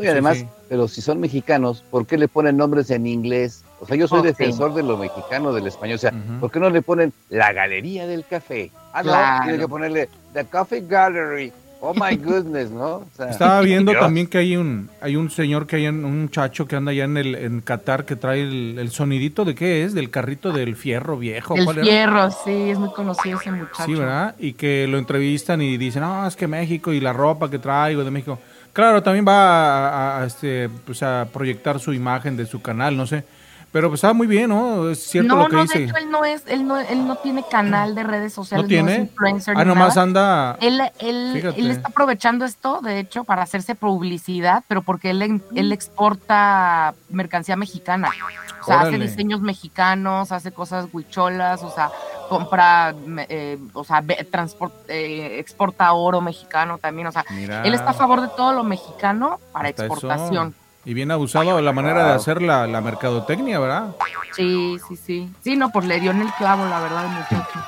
No, y además, sí. pero si son mexicanos, ¿por qué le ponen nombres en inglés? O sea, yo soy defensor de lo mexicano, del español. O sea, Ujú. ¿por qué no le ponen la galería del café? Ah, no, tiene que ponerle The Coffee Gallery. Oh my [laughs] goodness, ¿no? O sea, Estaba viendo Dios. también que hay un hay un señor que hay en, un muchacho que anda allá en el en Qatar que trae el, el sonidito de qué es del carrito del fierro viejo El ¿cuál era? fierro, sí, es muy conocido ese muchacho. Sí, ¿verdad? Y que lo entrevistan y dicen, no, es que México y la ropa que traigo de México. Claro, también va a, este, pues a proyectar su imagen de su canal, no sé. Pero pues está muy bien, ¿no? Es cierto no, lo que no, dice. de hecho él no es, él no, él no tiene canal de redes sociales, ¿No tiene? es influencer ah, ni nomás nada. anda... Él, él, él está aprovechando esto, de hecho, para hacerse publicidad, pero porque él, él exporta mercancía mexicana. O sea, Órale. hace diseños mexicanos, hace cosas huicholas, o sea, compra, me- eh, o sea, ve- transport- eh, exporta oro mexicano también. O sea, Mira, él está a favor de todo lo mexicano para hasta eso. exportación. Y bien abusado la manera de hacer la, la mercadotecnia, ¿verdad? Sí, sí, sí. Sí, no, pues le dio en el clavo, la verdad, muchacho.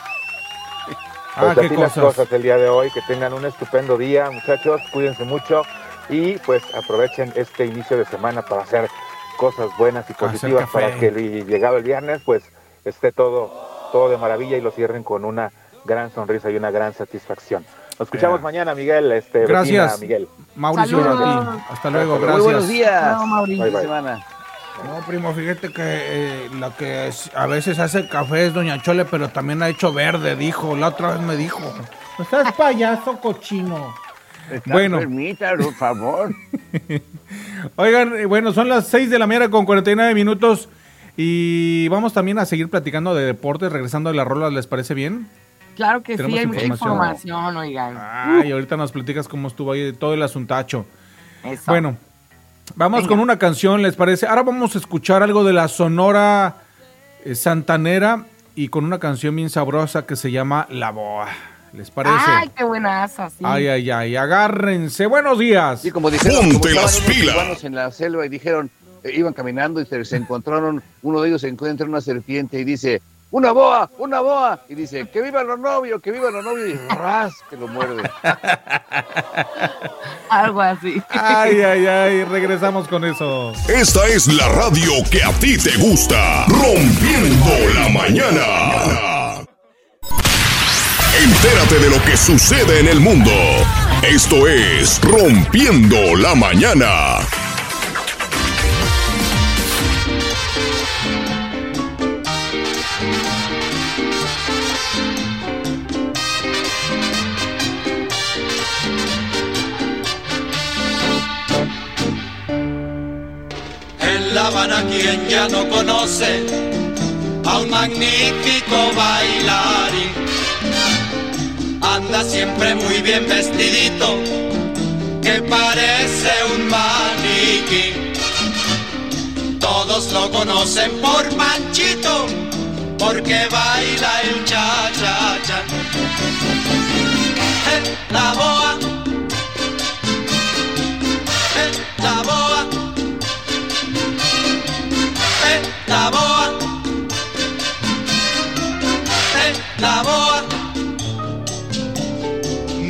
Ah, Pues qué así las cosas. cosas el día de hoy. Que tengan un estupendo día, muchachos. Cuídense mucho y pues aprovechen este inicio de semana para hacer cosas buenas y positivas para que llegado el viernes pues esté todo todo de maravilla y lo cierren con una gran sonrisa y una gran satisfacción. Nos escuchamos Ya. mañana, Miguel. Este, Gracias. Miguel. Mauricio, Saludos. Hasta luego, gracias. Muy buenos días. No, Mauricio. Bye, bye. semana. No, primo, fíjate que eh, la que es- a veces hace café es Doña Chole, pero también ha hecho verde, dijo. La otra vez me dijo. No seas payaso cochino. Bueno. Permítalo, por favor. [laughs] Oigan, eh, bueno, son las 6 de la mañana con 49 minutos y vamos también a seguir platicando de deportes, regresando a las rolas, ¿les parece bien? Claro que Tenemos sí, hay mucha información. oigan. Ay, ahorita nos platicas cómo estuvo ahí todo el asuntacho. Eso. Bueno, vamos Venga. con una canción, ¿les parece? Ahora vamos a escuchar algo de la Sonora eh, Santanera y con una canción bien sabrosa que se llama La Boa. ¿Les parece? Ay, qué buenaza, sí. Ay, ay, ay, agárrense. Buenos días. Sí, como dijeron, Ponte como las pilas. en la selva y dijeron, iban caminando y se, se encontraron, uno de ellos se encuentra una serpiente y dice, una boa, una boa. Y dice, que vivan los novios, que vivan los novios. Y ras, que lo muerde. [laughs] Algo así. Ay, ay, ay, regresamos con eso. Esta es la radio que a ti te gusta. Rompiendo la mañana. Entérate de lo que sucede en el mundo. Esto es Rompiendo la mañana. Quien ya no conoce a un magnífico bailarín. Anda siempre muy bien vestidito, que parece un maniquí. Todos lo conocen por Manchito, porque baila el cha-cha-cha. La boa, la boa. La boa, eh, la boa.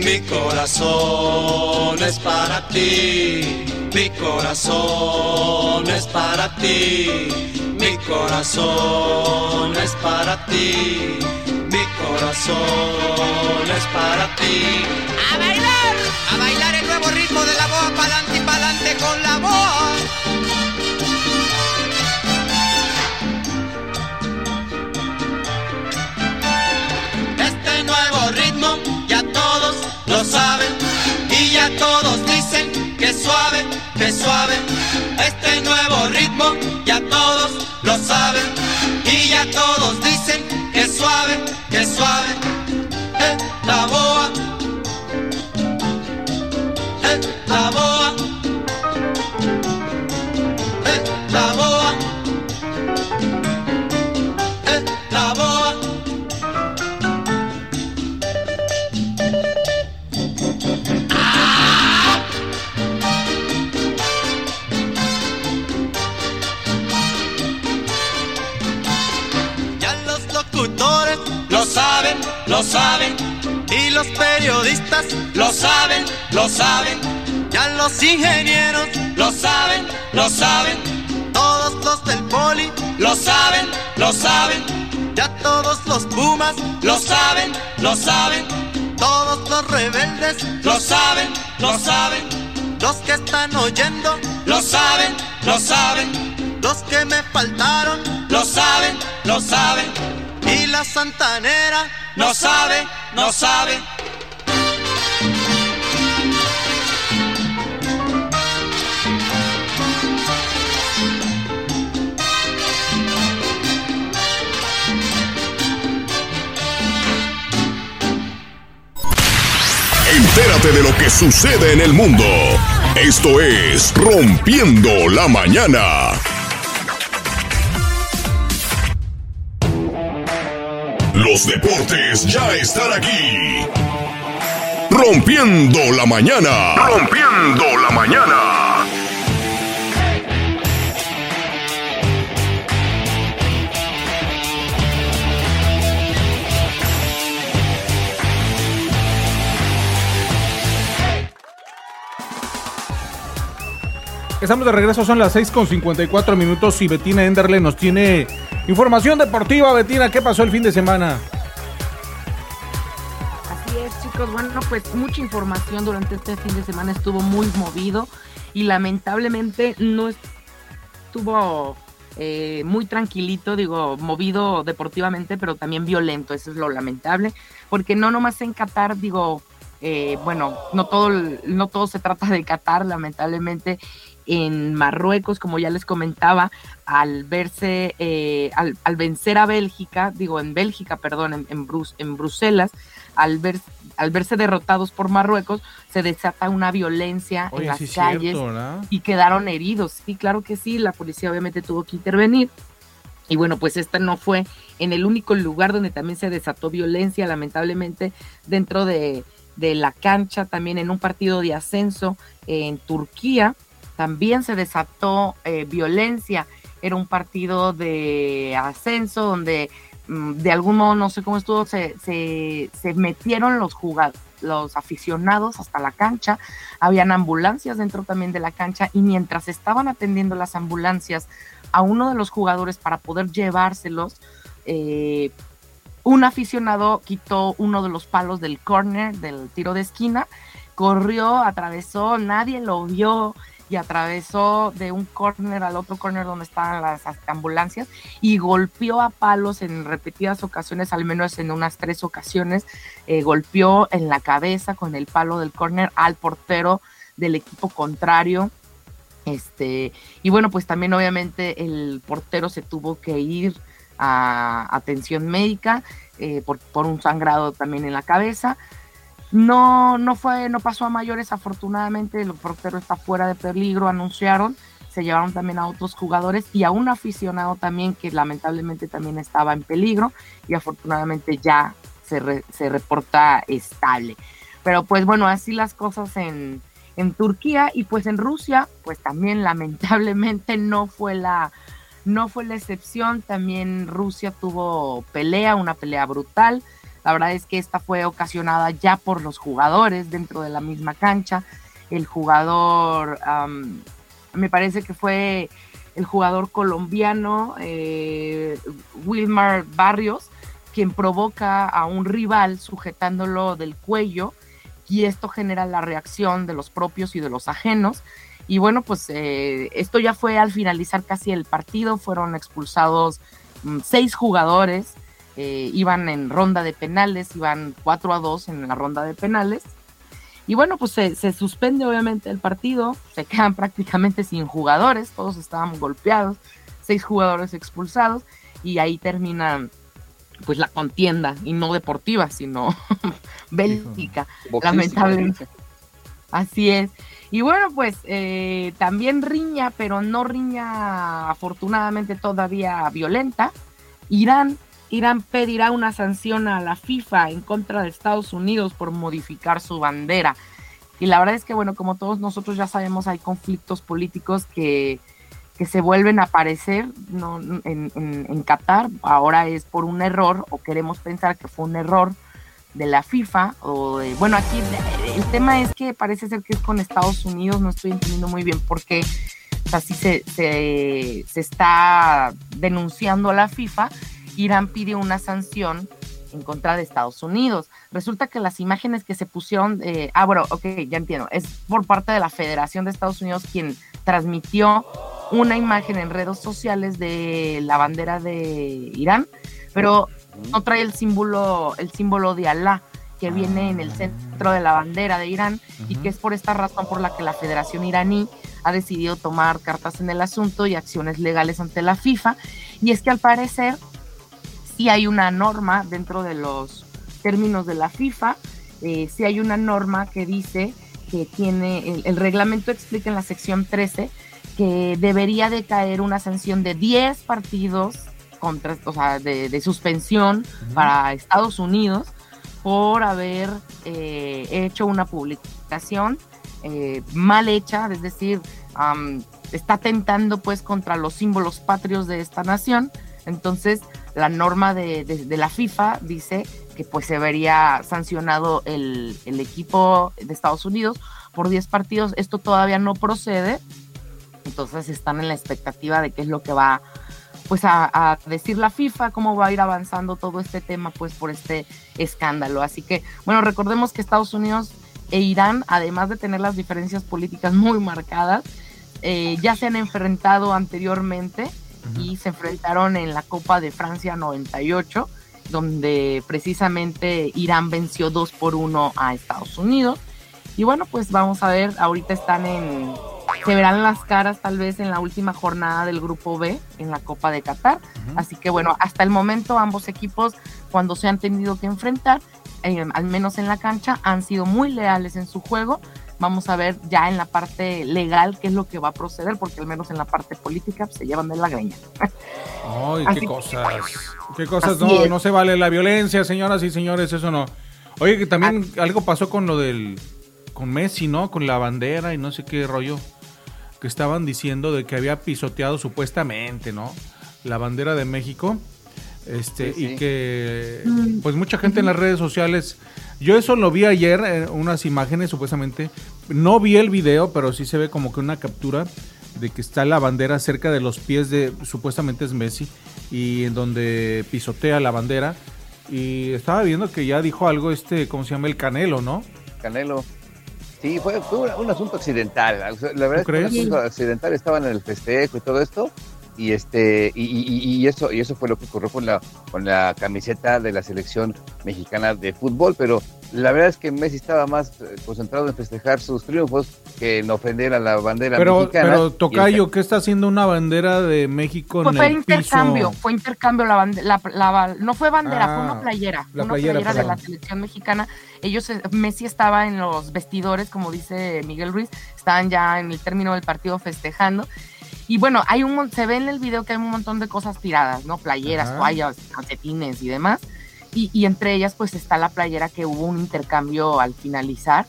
Mi corazón es para ti, mi corazón es para ti, mi corazón es para ti, mi corazón es para ti. ¡A bailar! A bailar el nuevo ritmo de la boa, pa'lante y pa'lante con la boa. Suave, lo saben, lo saben. Todos los rebeldes lo saben, lo saben. Los que están oyendo lo saben, lo saben. Los que me faltaron lo saben, lo saben. Y la santanera no sabe, no sabe. De lo que sucede en el mundo. Esto es Rompiendo la mañana. Los deportes ya están aquí. Rompiendo la mañana. Rompiendo la mañana. Estamos de regreso, son las 6 con 54 minutos y Betina Enderle nos tiene información deportiva. Betina, ¿qué pasó el fin de semana? Así es, chicos. Bueno, pues mucha información durante este fin de semana estuvo muy movido y lamentablemente no estuvo eh, muy tranquilito, digo, movido deportivamente, pero también violento. Eso es lo lamentable, porque no nomás en Qatar, digo, eh, bueno, no todo, no todo se trata de Qatar, lamentablemente. En Marruecos, como ya les comentaba, al verse, eh, al, al, vencer a Bélgica, digo en Bélgica, perdón, en, en, Brus, en Bruselas, al, ver, al verse derrotados por Marruecos, se desata una violencia Oye, en las sí calles cierto, y quedaron heridos. Sí, claro que sí, la policía obviamente tuvo que intervenir. Y bueno, pues esta no fue en el único lugar donde también se desató violencia, lamentablemente, dentro de, de la cancha, también en un partido de ascenso en Turquía, también se desató eh, violencia. Era un partido de ascenso donde mm, de algún modo, no sé cómo estuvo, se, se, metieron los los aficionados hasta la cancha, habían ambulancias dentro también de la cancha y mientras estaban atendiendo las ambulancias a uno de los jugadores para poder llevárselos, eh, un aficionado quitó uno de los palos del corner, del tiro de esquina, corrió, atravesó, nadie lo vio y atravesó de un corner al otro corner donde estaban las ambulancias y golpeó a palos en repetidas ocasiones, al menos en unas tres ocasiones, eh, golpeó en la cabeza con el palo del corner al portero del equipo contrario. Este, y bueno, pues también obviamente el portero se tuvo que ir a atención médica eh, por, por, un sangrado también en la cabeza. No, no fue, no pasó a mayores, afortunadamente, el portero está fuera de peligro, anunciaron, se llevaron también a otros jugadores y a un aficionado también que lamentablemente también estaba en peligro y afortunadamente ya se, se reporta estable. Pero pues bueno, así las cosas en, en Turquía y pues en Rusia, pues también [laughs] lamentablemente no fue la, no fue la excepción, también Rusia tuvo pelea, una pelea brutal, la verdad es que esta fue ocasionada ya por los jugadores dentro de la misma cancha. El jugador, me parece que fue el jugador colombiano eh, Wilmar Barrios, quien provoca a un rival sujetándolo del cuello y esto genera la reacción de los propios y de los ajenos. Y bueno, pues eh, esto ya fue al finalizar casi el partido, fueron expulsados mm, seis jugadores, eh, iban en ronda de penales, iban 4 a 2 en la ronda de penales. Y bueno, pues se, suspende obviamente el partido, se quedan [laughs] prácticamente sin jugadores, todos estaban golpeados, seis jugadores expulsados y ahí termina pues la contienda, y no deportiva, sino [laughs] bélica, lamentablemente. Así es. Y bueno, pues eh, también riña, pero no riña afortunadamente todavía violenta. Irán Irán pedirá una sanción a la FIFA en contra de Estados Unidos por modificar su bandera. Y la verdad es que, bueno, como todos nosotros ya sabemos, hay conflictos políticos que, que se vuelven a aparecer ¿no? en, en, Qatar. Ahora es por un error, o queremos pensar que fue un error de la FIFA. O bueno, aquí el tema es que parece ser que es con Estados Unidos, no estoy entendiendo muy bien por qué así se, se, se está denunciando a la FIFA Irán pide una sanción en contra de Estados Unidos. Resulta que las imágenes que se pusieron, eh, ah, bueno, ok, ya entiendo, es por parte de la Federación de Estados Unidos quien transmitió una imagen en redes sociales de la bandera de Irán, pero no trae el símbolo, el símbolo de Alá que viene en el centro de la bandera de Irán y que es por esta razón por la que la Federación iraní ha decidido tomar cartas en el asunto y acciones legales ante la FIFA. Y es que al parecer sí hay una norma dentro de los términos de la FIFA, eh, sí hay una norma que dice que tiene, el, reglamento explica en la sección 13 que debería de caer una sanción de 10 partidos contra, o sea, de, suspensión para Estados Unidos por haber eh, hecho una publicación eh, mal hecha, es decir, está atentando pues contra los símbolos patrios de esta nación. Entonces, la norma de, la FIFA dice que pues se vería sancionado el, equipo de Estados Unidos por 10 partidos. Esto todavía no procede, entonces están en la expectativa de qué es lo que va pues a, decir la FIFA, cómo va a ir avanzando todo este tema pues por este escándalo. Así que bueno, recordemos que Estados Unidos e Irán, además de tener las diferencias políticas muy marcadas, eh, ya se han enfrentado anteriormente y se enfrentaron en la Copa de Francia 98, donde precisamente Irán venció 2 por 1 a Estados Unidos. Y bueno, pues vamos a ver, ahorita están en, se verán las caras tal vez en la última jornada del grupo B en la Copa de Qatar. Así que bueno, hasta el momento ambos equipos cuando se han tenido que enfrentar, eh, al menos en la cancha, han sido muy leales en su juego Vamos a ver ya en la parte legal qué es lo que va a proceder, porque al menos en la parte política se llevan de la greña. Ay, qué cosas. Qué cosas. No, no se vale la violencia, señoras y señores, eso no. Oye, que también algo pasó con lo del. con Messi, ¿no? Con la bandera y no sé qué rollo. Que estaban diciendo de que había pisoteado supuestamente, ¿no? La bandera de México. Este, Sí, sí. y que Mm. pues mucha gente en las redes sociales, yo eso lo vi ayer, eh, unas imágenes supuestamente, no vi el video, pero sí se ve como que una captura de que está la bandera cerca de los pies de, supuestamente es Messi, y en donde pisotea la bandera, y estaba viendo que ya dijo algo este, ¿cómo se llama? El Canelo, ¿no? Canelo. Sí, fue, fue un, un asunto accidental. La verdad es que un asunto accidental. Estaban en el festejo y todo esto. Y este y- y- y eso y eso fue lo que ocurrió con la con la camiseta de la selección mexicana de fútbol. Pero la verdad es que Messi estaba más eh, concentrado en festejar sus triunfos que en ofender a la bandera Pero, mexicana. pero Tocayo, ¿qué está haciendo una bandera de México Pues en fue el intercambio, piso? fue intercambio la, bande- la, la- no fue bandera, Ah, fue una playera, la una playera, playera, de la selección mexicana. Ellos, eh, Messi estaba en los vestidores, como dice Miguel Ruiz, estaban ya en el término del partido festejando. Y bueno, hay un mon- se ve en el video que hay un montón de cosas tiradas, ¿no? Playeras, Ajá. toallas, calcetines y demás. Y, y entre ellas, pues está la playera que hubo un intercambio al finalizar.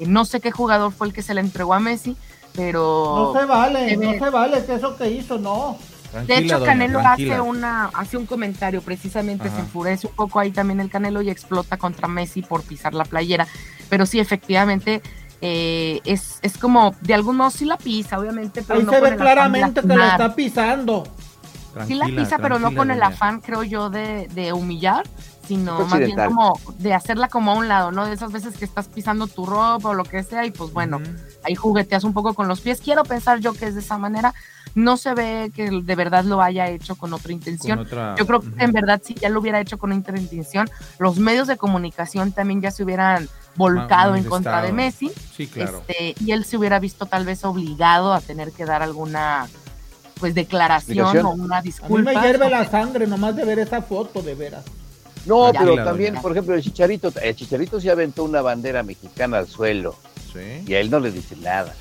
Eh, no sé qué jugador fue el que se la entregó a Messi, pero No se vale, no se vale que eso que hizo, no. de hecho, doña, Canelo tranquila. hace una hace un comentario, precisamente Ajá. se enfurece un poco ahí también el Canelo y explota contra Messi por pisar la playera. Pero sí, efectivamente, eh, es, es como, de algún modo sí la pisa, obviamente, pero Ahí no se ve claramente que lastimar. está pisando. Sí la pisa, pero no con el doña. afán, creo yo, de, de humillar, sino más bien como de hacerla como a un lado, ¿no? De esas veces que estás pisando tu ropa o lo que sea y pues bueno, Ujú. ahí jugueteas un poco con los pies. Quiero pensar yo que es de esa manera. No se ve que de verdad lo haya hecho con otra intención. Con otra- Yo creo que Ujú. en verdad si ya lo hubiera hecho con otra intención, los medios de comunicación también ya se hubieran volcado Ma- en contra de. Messi. Sí, claro. Este, y él se hubiera visto tal vez obligado a tener que dar alguna pues declaración Explicación. o una A mí disculpa. me hierve la sangre nomás de ver esa foto, de veras. No, Ya. pero también, doña. por ejemplo, el Chicharito, el Chicharito se aventó una bandera mexicana al suelo Sí. y a él no le dice nada.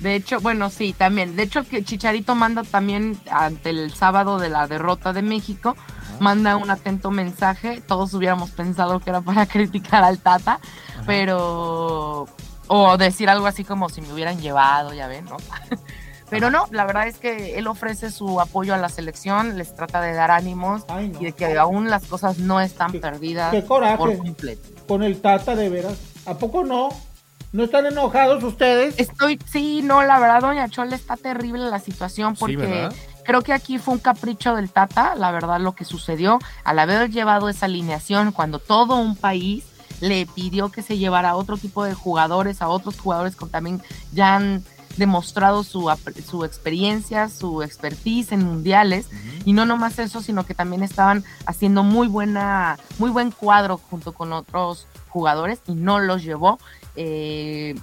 De hecho, bueno, sí, también. De hecho, el que Chicharito manda también ante el sábado de la derrota de México, manda un atento mensaje. Todos hubiéramos pensado que era para [laughs] criticar al Tata, pero. O decir algo así como si me hubieran llevado, ya ven, ¿no? [laughs] Pero no, la verdad es que él ofrece su apoyo a la selección, les trata de dar ánimos Ay, no. y de que aún las cosas no están Qué- perdidas qué coraje. por completo. Con el Tata, de veras. ¿A poco no? ¿No están enojados ustedes? Estoy, sí, no, la verdad, doña Chole, está terrible la situación porque creo que aquí fue un capricho del Tata, la verdad, lo que sucedió al haber llevado esa alineación cuando todo un país le pidió que se llevara a otro tipo de jugadores, a otros jugadores que también ya han demostrado su, ap- su experiencia, su expertise en mundiales y no nomás eso, sino que también estaban haciendo muy buena, muy buen cuadro junto con otros jugadores y no los llevó. Eh,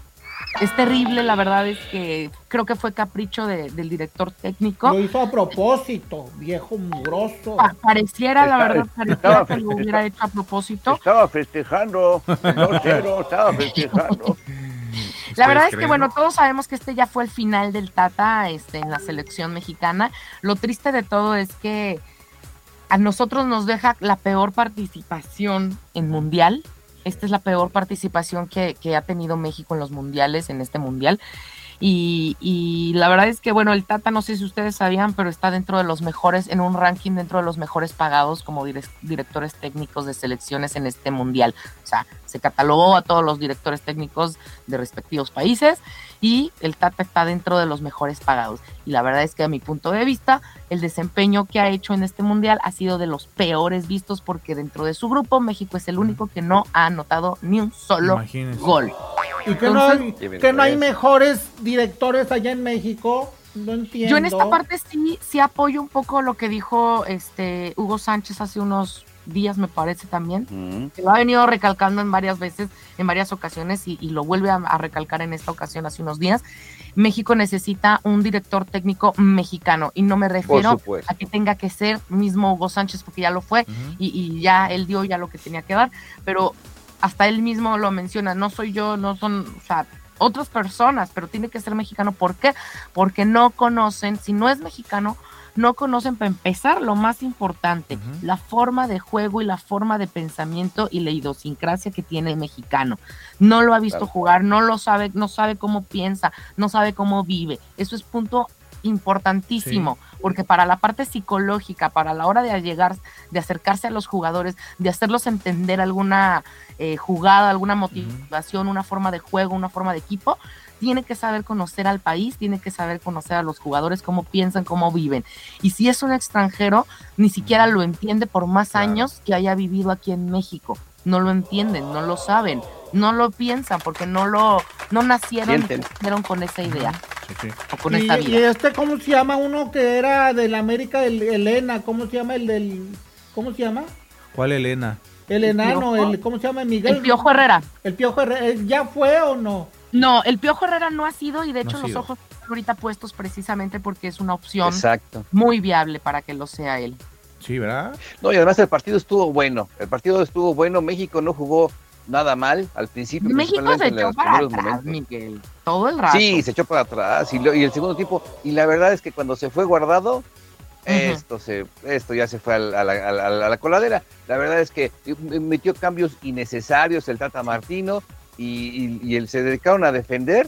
es terrible, la verdad es que creo que fue capricho de- del director técnico. Lo hizo a propósito, viejo mugroso. Pa- pareciera, la verdad, pareciera estaba- que lo hubiera hecho a propósito. Estaba festejando, no cero, estaba festejando. [laughs] La verdad es creen? que, bueno, todos sabemos que este ya fue el final del Tata este, en la selección mexicana. Lo triste de todo es que a nosotros nos deja la peor participación en mundial. Esta es la peor participación que, que ha tenido México en los mundiales, en este mundial. Y, y la verdad es que, bueno, el Tata, no sé si ustedes sabían, pero está dentro de los mejores, en un ranking dentro de los mejores pagados como direc- directores técnicos de selecciones en este mundial. O sea, se catalogó a todos los directores técnicos de respectivos países y el Tata está dentro de los mejores pagados. Y la verdad es que a mi punto de vista, el desempeño que ha hecho en este mundial ha sido de los peores vistos porque dentro de su grupo México es el único que no ha anotado ni un solo Imagínense. gol. ¿Y que, no hay, Entonces- que no hay mejores directores allá en México? No entiendo. Yo en esta parte sí, sí apoyo un poco lo que dijo este Hugo Sánchez hace unos días, me parece también, que lo ha venido recalcando en varias veces, en varias ocasiones, y, y lo vuelve a, a recalcar en esta ocasión hace unos días. México necesita un director técnico mexicano, y no me refiero a que tenga que ser mismo Hugo Sánchez, porque ya lo fue, y, y ya él dio ya lo que tenía que dar, pero hasta él mismo lo menciona, no soy yo, no son, o sea, otras personas, pero tiene que ser mexicano. ¿Por qué? Porque no conocen, si no es mexicano, no conocen para empezar lo más importante, la forma de juego y la forma de pensamiento y la idiosincrasia que tiene el mexicano. No lo ha visto Claro. jugar, no lo sabe, no sabe cómo piensa, no sabe cómo vive. Eso es punto importantísimo, porque para la parte psicológica, para la hora de llegar, de acercarse a los jugadores, de hacerlos entender alguna eh, jugada, alguna motivación, una forma de juego, una forma de equipo, tiene que saber conocer al país, tiene que saber conocer a los jugadores, cómo piensan, cómo viven. Y si es un extranjero, ni siquiera lo entiende por más años que haya vivido aquí en México. No lo entienden, no lo saben, no lo piensan porque no lo no nacieron y crecieron con esa idea. O con y, esa y vida. este, ¿cómo se llama? Uno que era del América, el Elena, ¿cómo se llama? El del, ¿cómo se llama? ¿Cuál Elena? El enano, el, ¿cómo se llama? Miguel. El Piojo Herrera. El Piojo Herrera, ¿eh, ¿ya fue o no? No, el Piojo Herrera no ha sido y de hecho los sido. ojos están ahorita puestos precisamente porque es una opción Exacto. muy viable para que lo sea él. Sí, ¿verdad? No, y además el partido estuvo bueno. El partido estuvo bueno. México no jugó nada mal al principio. México se principalmente en echó los para primeros atrás, momentos. Miguel, todo el rato. Sí, se echó para atrás y, lo- y el segundo tiempo. Y la verdad es que cuando se fue guardado, esto se esto ya se fue al- a, la, a la- a la coladera. La verdad es que metió cambios innecesarios el Tata Martino y, y- y el- se dedicaron a defender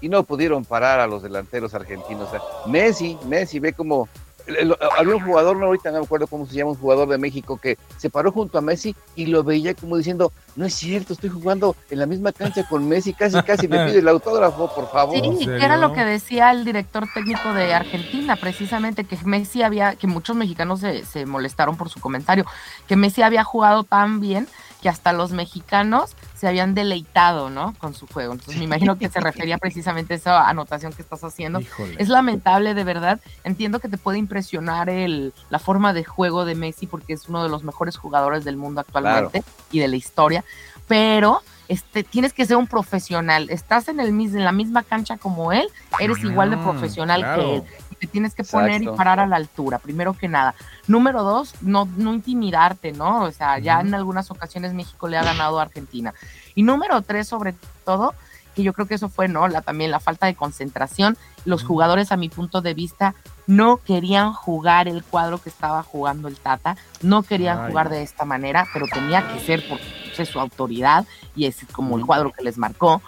y no pudieron parar a los delanteros argentinos. O sea, Messi, Messi, ve como el- el- había un jugador, no ahorita no me acuerdo cómo se llama, un jugador de México que se paró junto a Messi y lo veía como diciendo, no es cierto, estoy jugando en la misma cancha con Messi, casi casi me pide el autógrafo, por favor. Sí, que era lo que decía el director técnico de Argentina, precisamente, que Messi había, que muchos mexicanos se, se molestaron por su comentario, que Messi había jugado tan bien que hasta los mexicanos se habían deleitado, ¿no? Con su juego. Entonces me imagino que se [laughs] refería precisamente a esa anotación que estás haciendo. Híjole. Es lamentable, de verdad. Entiendo que te puede impresionar el, la forma de juego de Messi porque es uno de los mejores jugadores del mundo actualmente y de la historia, pero este, tienes que ser un profesional. Estás en, el, en la misma cancha como él, eres igual de Mm, profesional claro. que él. Te tienes que poner y parar a la altura, primero que nada. Número dos, no, no intimidarte, ¿no? O sea, ya en algunas ocasiones México le ha ganado a Argentina. Y número tres, sobre todo, que yo creo que eso fue, ¿no? La, también la falta de concentración. Los jugadores, a mi punto de vista, no querían jugar el cuadro que estaba jugando el Tata, no querían Ay, jugar de esta manera, pero tenía que ser por su autoridad y es como el cuadro que les marcó,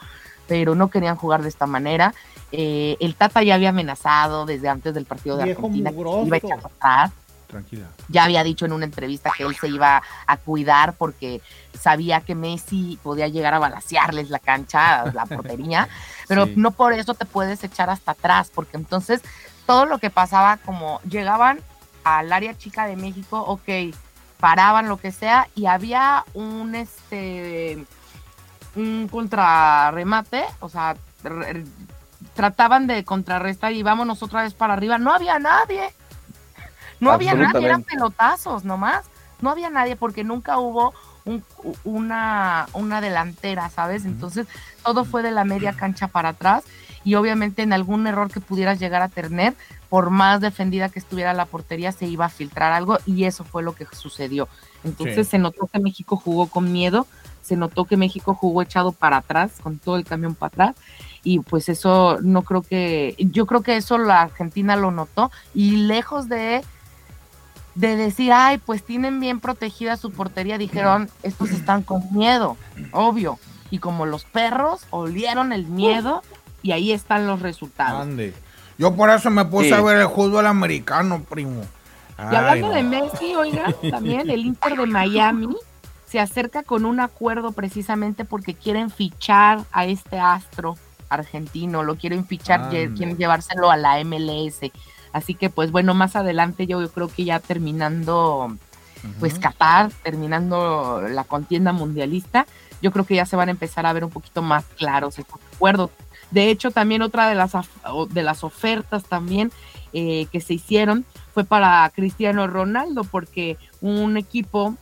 pero no querían jugar de esta manera. Eh, el Tata ya había amenazado desde antes del partido de Viejo Argentina que iba a echar atrás Tranquila. ya había dicho en una entrevista que él se iba a cuidar porque sabía que Messi podía llegar a balasearles la cancha, la portería, [laughs] pero Sí. no por eso te puedes echar hasta atrás, porque entonces todo lo que pasaba, como llegaban al área chica de México, ok, paraban lo que sea y había un este un contrarremate, o sea, trataban de contrarrestar y vámonos otra vez para arriba, no había nadie. No había nadie, eran pelotazos nomás. No había nadie porque nunca hubo un- una, una delantera, ¿sabes? Entonces todo fue de la media cancha para atrás y obviamente en algún error que pudieras llegar a tener, por más defendida que estuviera la portería, se iba a filtrar algo y eso fue lo que sucedió. Entonces Sí. se notó que México jugó con miedo, se notó que México jugó echado para atrás, con todo el camión para atrás y pues eso no creo que, yo creo que eso la Argentina lo notó y lejos de de decir, ay, pues tienen bien protegida su portería, dijeron, estos están con miedo, obvio. Y como los perros olieron el miedo y ahí están los resultados. Ande. Yo por eso me puse Sí. a ver el fútbol americano, primo. Y hablando de. Messi, oiga, también el Inter de Miami se acerca con un acuerdo precisamente porque quieren fichar a este astro argentino, lo quieren fichar, Ande. quieren llevárselo a la MLS. Así que pues bueno, más adelante yo, yo creo que ya terminando pues Qatar, terminando la contienda mundialista, yo creo que ya se van a empezar a ver un poquito más claros estos acuerdos. De hecho, también otra de las, de las ofertas también eh, que se hicieron fue para Cristiano Ronaldo, porque un equipo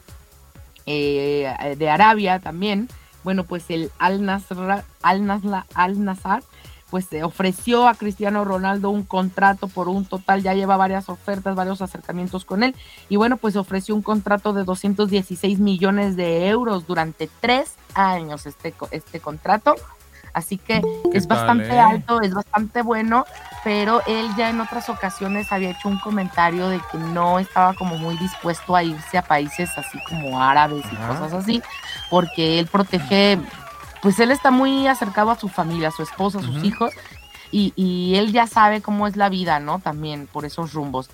eh, de Arabia también, bueno, pues el Al Nasr, Al Nasla- Al Nassr, pues se ofreció a Cristiano Ronaldo un contrato por un total, ya lleva varias ofertas, varios acercamientos con él, y bueno, pues ofreció un contrato de 216 millones de euros durante tres años este, este contrato. Así que es tal, bastante eh? alto, es bastante bueno, pero él ya en otras ocasiones había hecho un comentario de que no estaba como muy dispuesto a irse a países así como árabes y cosas así, porque él protege, pues él está muy acercado a su familia, a su esposa, a sus Ujú. hijos, y, y él ya sabe cómo es la vida, ¿no? También por esos rumbos.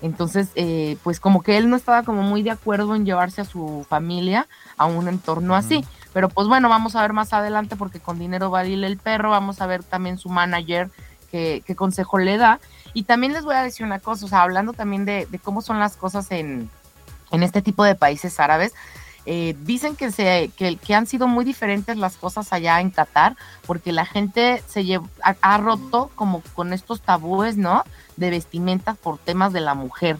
Entonces, eh, pues como que él no estaba como muy de acuerdo en llevarse a su familia a un entorno así. Pero pues bueno, vamos a ver más adelante porque con dinero va a ir el perro, vamos a ver también su manager qué, qué consejo le da. Y también les voy a decir una cosa, o sea, hablando también de, de cómo son las cosas en, en este tipo de países árabes, eh, dicen que, se, que, que han sido muy diferentes las cosas allá en Qatar, porque la gente se llev- ha, ha roto como con estos tabúes, ¿no? De vestimentas por temas de la mujer.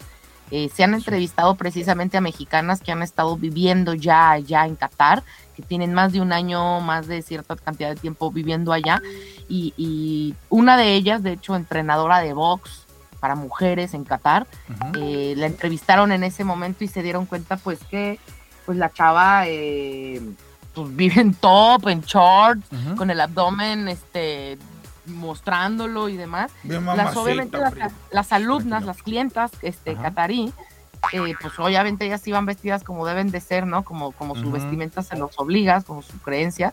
Eh, se han entrevistado precisamente a mexicanas que han estado viviendo ya allá en Qatar, que tienen más de un año, más de cierta cantidad de tiempo viviendo allá. Y, y una de ellas, de hecho, entrenadora de box para mujeres en Qatar, eh, la entrevistaron en ese momento y se dieron cuenta pues que pues la chava eh, pues vive en top, en shorts, Ujú. con el abdomen este mostrándolo y demás. Bien las, obviamente las, las alumnas, las clientas este, catarí, eh, pues obviamente ellas iban vestidas como deben de ser, ¿no? Como, como su Ujú. vestimenta se los obliga, como su creencia,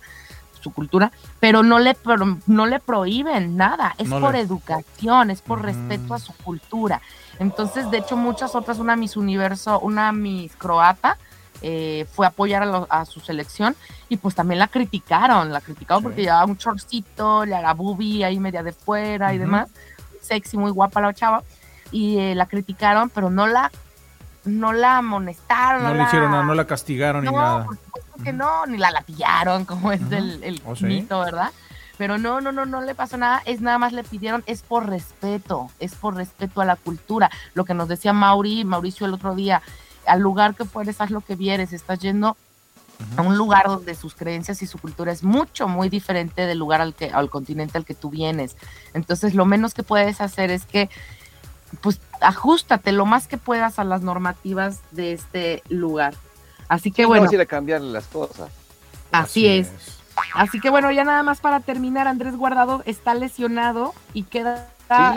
su cultura, pero no le, pro- no le prohíben nada, es No por le- educación, es por respeto a su cultura. Entonces, de hecho, muchas otras, una Miss Universo, una Miss Croata, eh, fue a apoyar a, lo- a su selección y pues también la criticaron, la criticaron porque llevaba un shortcito, le haga boobie ahí media de fuera y Ujú. demás, sexy, muy guapa la chava, y eh, la criticaron, pero no la, no la amonestaron, No le la- hicieron nada, no la castigaron ni no, nada. por supuesto que no, ni la latillaron, como es el, el ¿Oh, sí? mito, ¿verdad? Pero no, no, no, no le pasó nada, es nada más le pidieron, es por respeto, es por respeto a la cultura. Lo que nos decía Mauri, Mauricio el otro día, al lugar que fueres, haz lo que vieres, estás yendo a un lugar donde sus creencias y su cultura es mucho, muy diferente del lugar al que, al continente al que tú vienes. Entonces, lo menos que puedes hacer es que, pues, ajustate lo más que puedas a las normativas de este lugar. Así que Sí, bueno. A ir a cambiarle las cosas. Así, es. Así que bueno, ya nada más para terminar, Andrés Guardado está lesionado y queda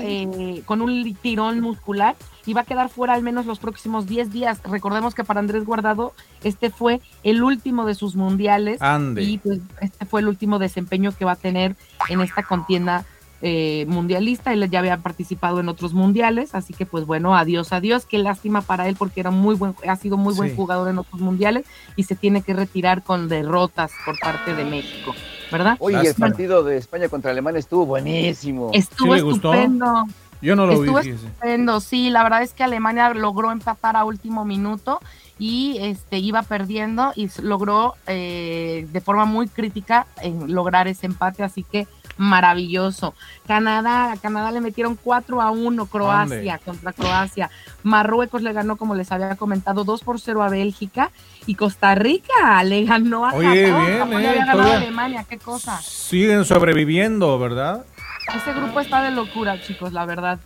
eh, con un tirón muscular y va a quedar fuera al menos los próximos 10 días. Recordemos que para Andrés Guardado este fue el último de sus mundiales Ande. y pues este fue el último desempeño que va a tener en esta contienda eh, mundialista. Él ya había participado en otros mundiales, así que pues bueno, adiós, adiós. Qué lástima para él porque era muy buen, ha sido muy buen Sí. jugador en otros mundiales y se tiene que retirar con derrotas por parte de México, ¿verdad? Oye, el partido de España contra Alemania estuvo buenísimo. Estuvo estupendo. Yo no lo Estuvo vi, estupendo, sí, la verdad es que Alemania logró empatar a último minuto y este iba perdiendo y logró eh, de forma muy crítica en lograr ese empate, así que maravilloso. Canadá, a Canadá le metieron 4 a 1 Croacia contra Croacia. Marruecos le ganó, como les había comentado, 2 por 0 a Bélgica y Costa Rica le ganó a Oye, Japón. bien, Japón eh, había ganado a Alemania, qué cosa. Siguen sobreviviendo, ¿verdad? Ese grupo está de locura, chicos, la verdad.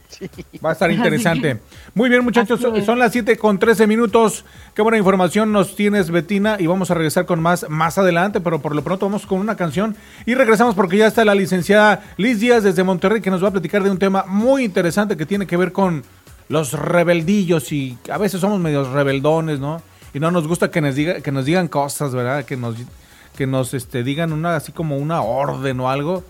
Va a estar [laughs] interesante. Muy bien, muchachos, son las 7 con 13 minutos. Qué buena información nos tienes, Betina, y vamos a regresar con más más adelante, pero por lo pronto vamos con una canción y regresamos porque ya está la licenciada Liz Díaz desde Monterrey que nos va a platicar de un tema muy interesante que tiene que ver con los rebeldillos y a veces somos medios rebeldones, ¿no? Y no nos gusta que nos diga que nos digan cosas, ¿verdad? Que nos que nos este digan una así como una orden o algo.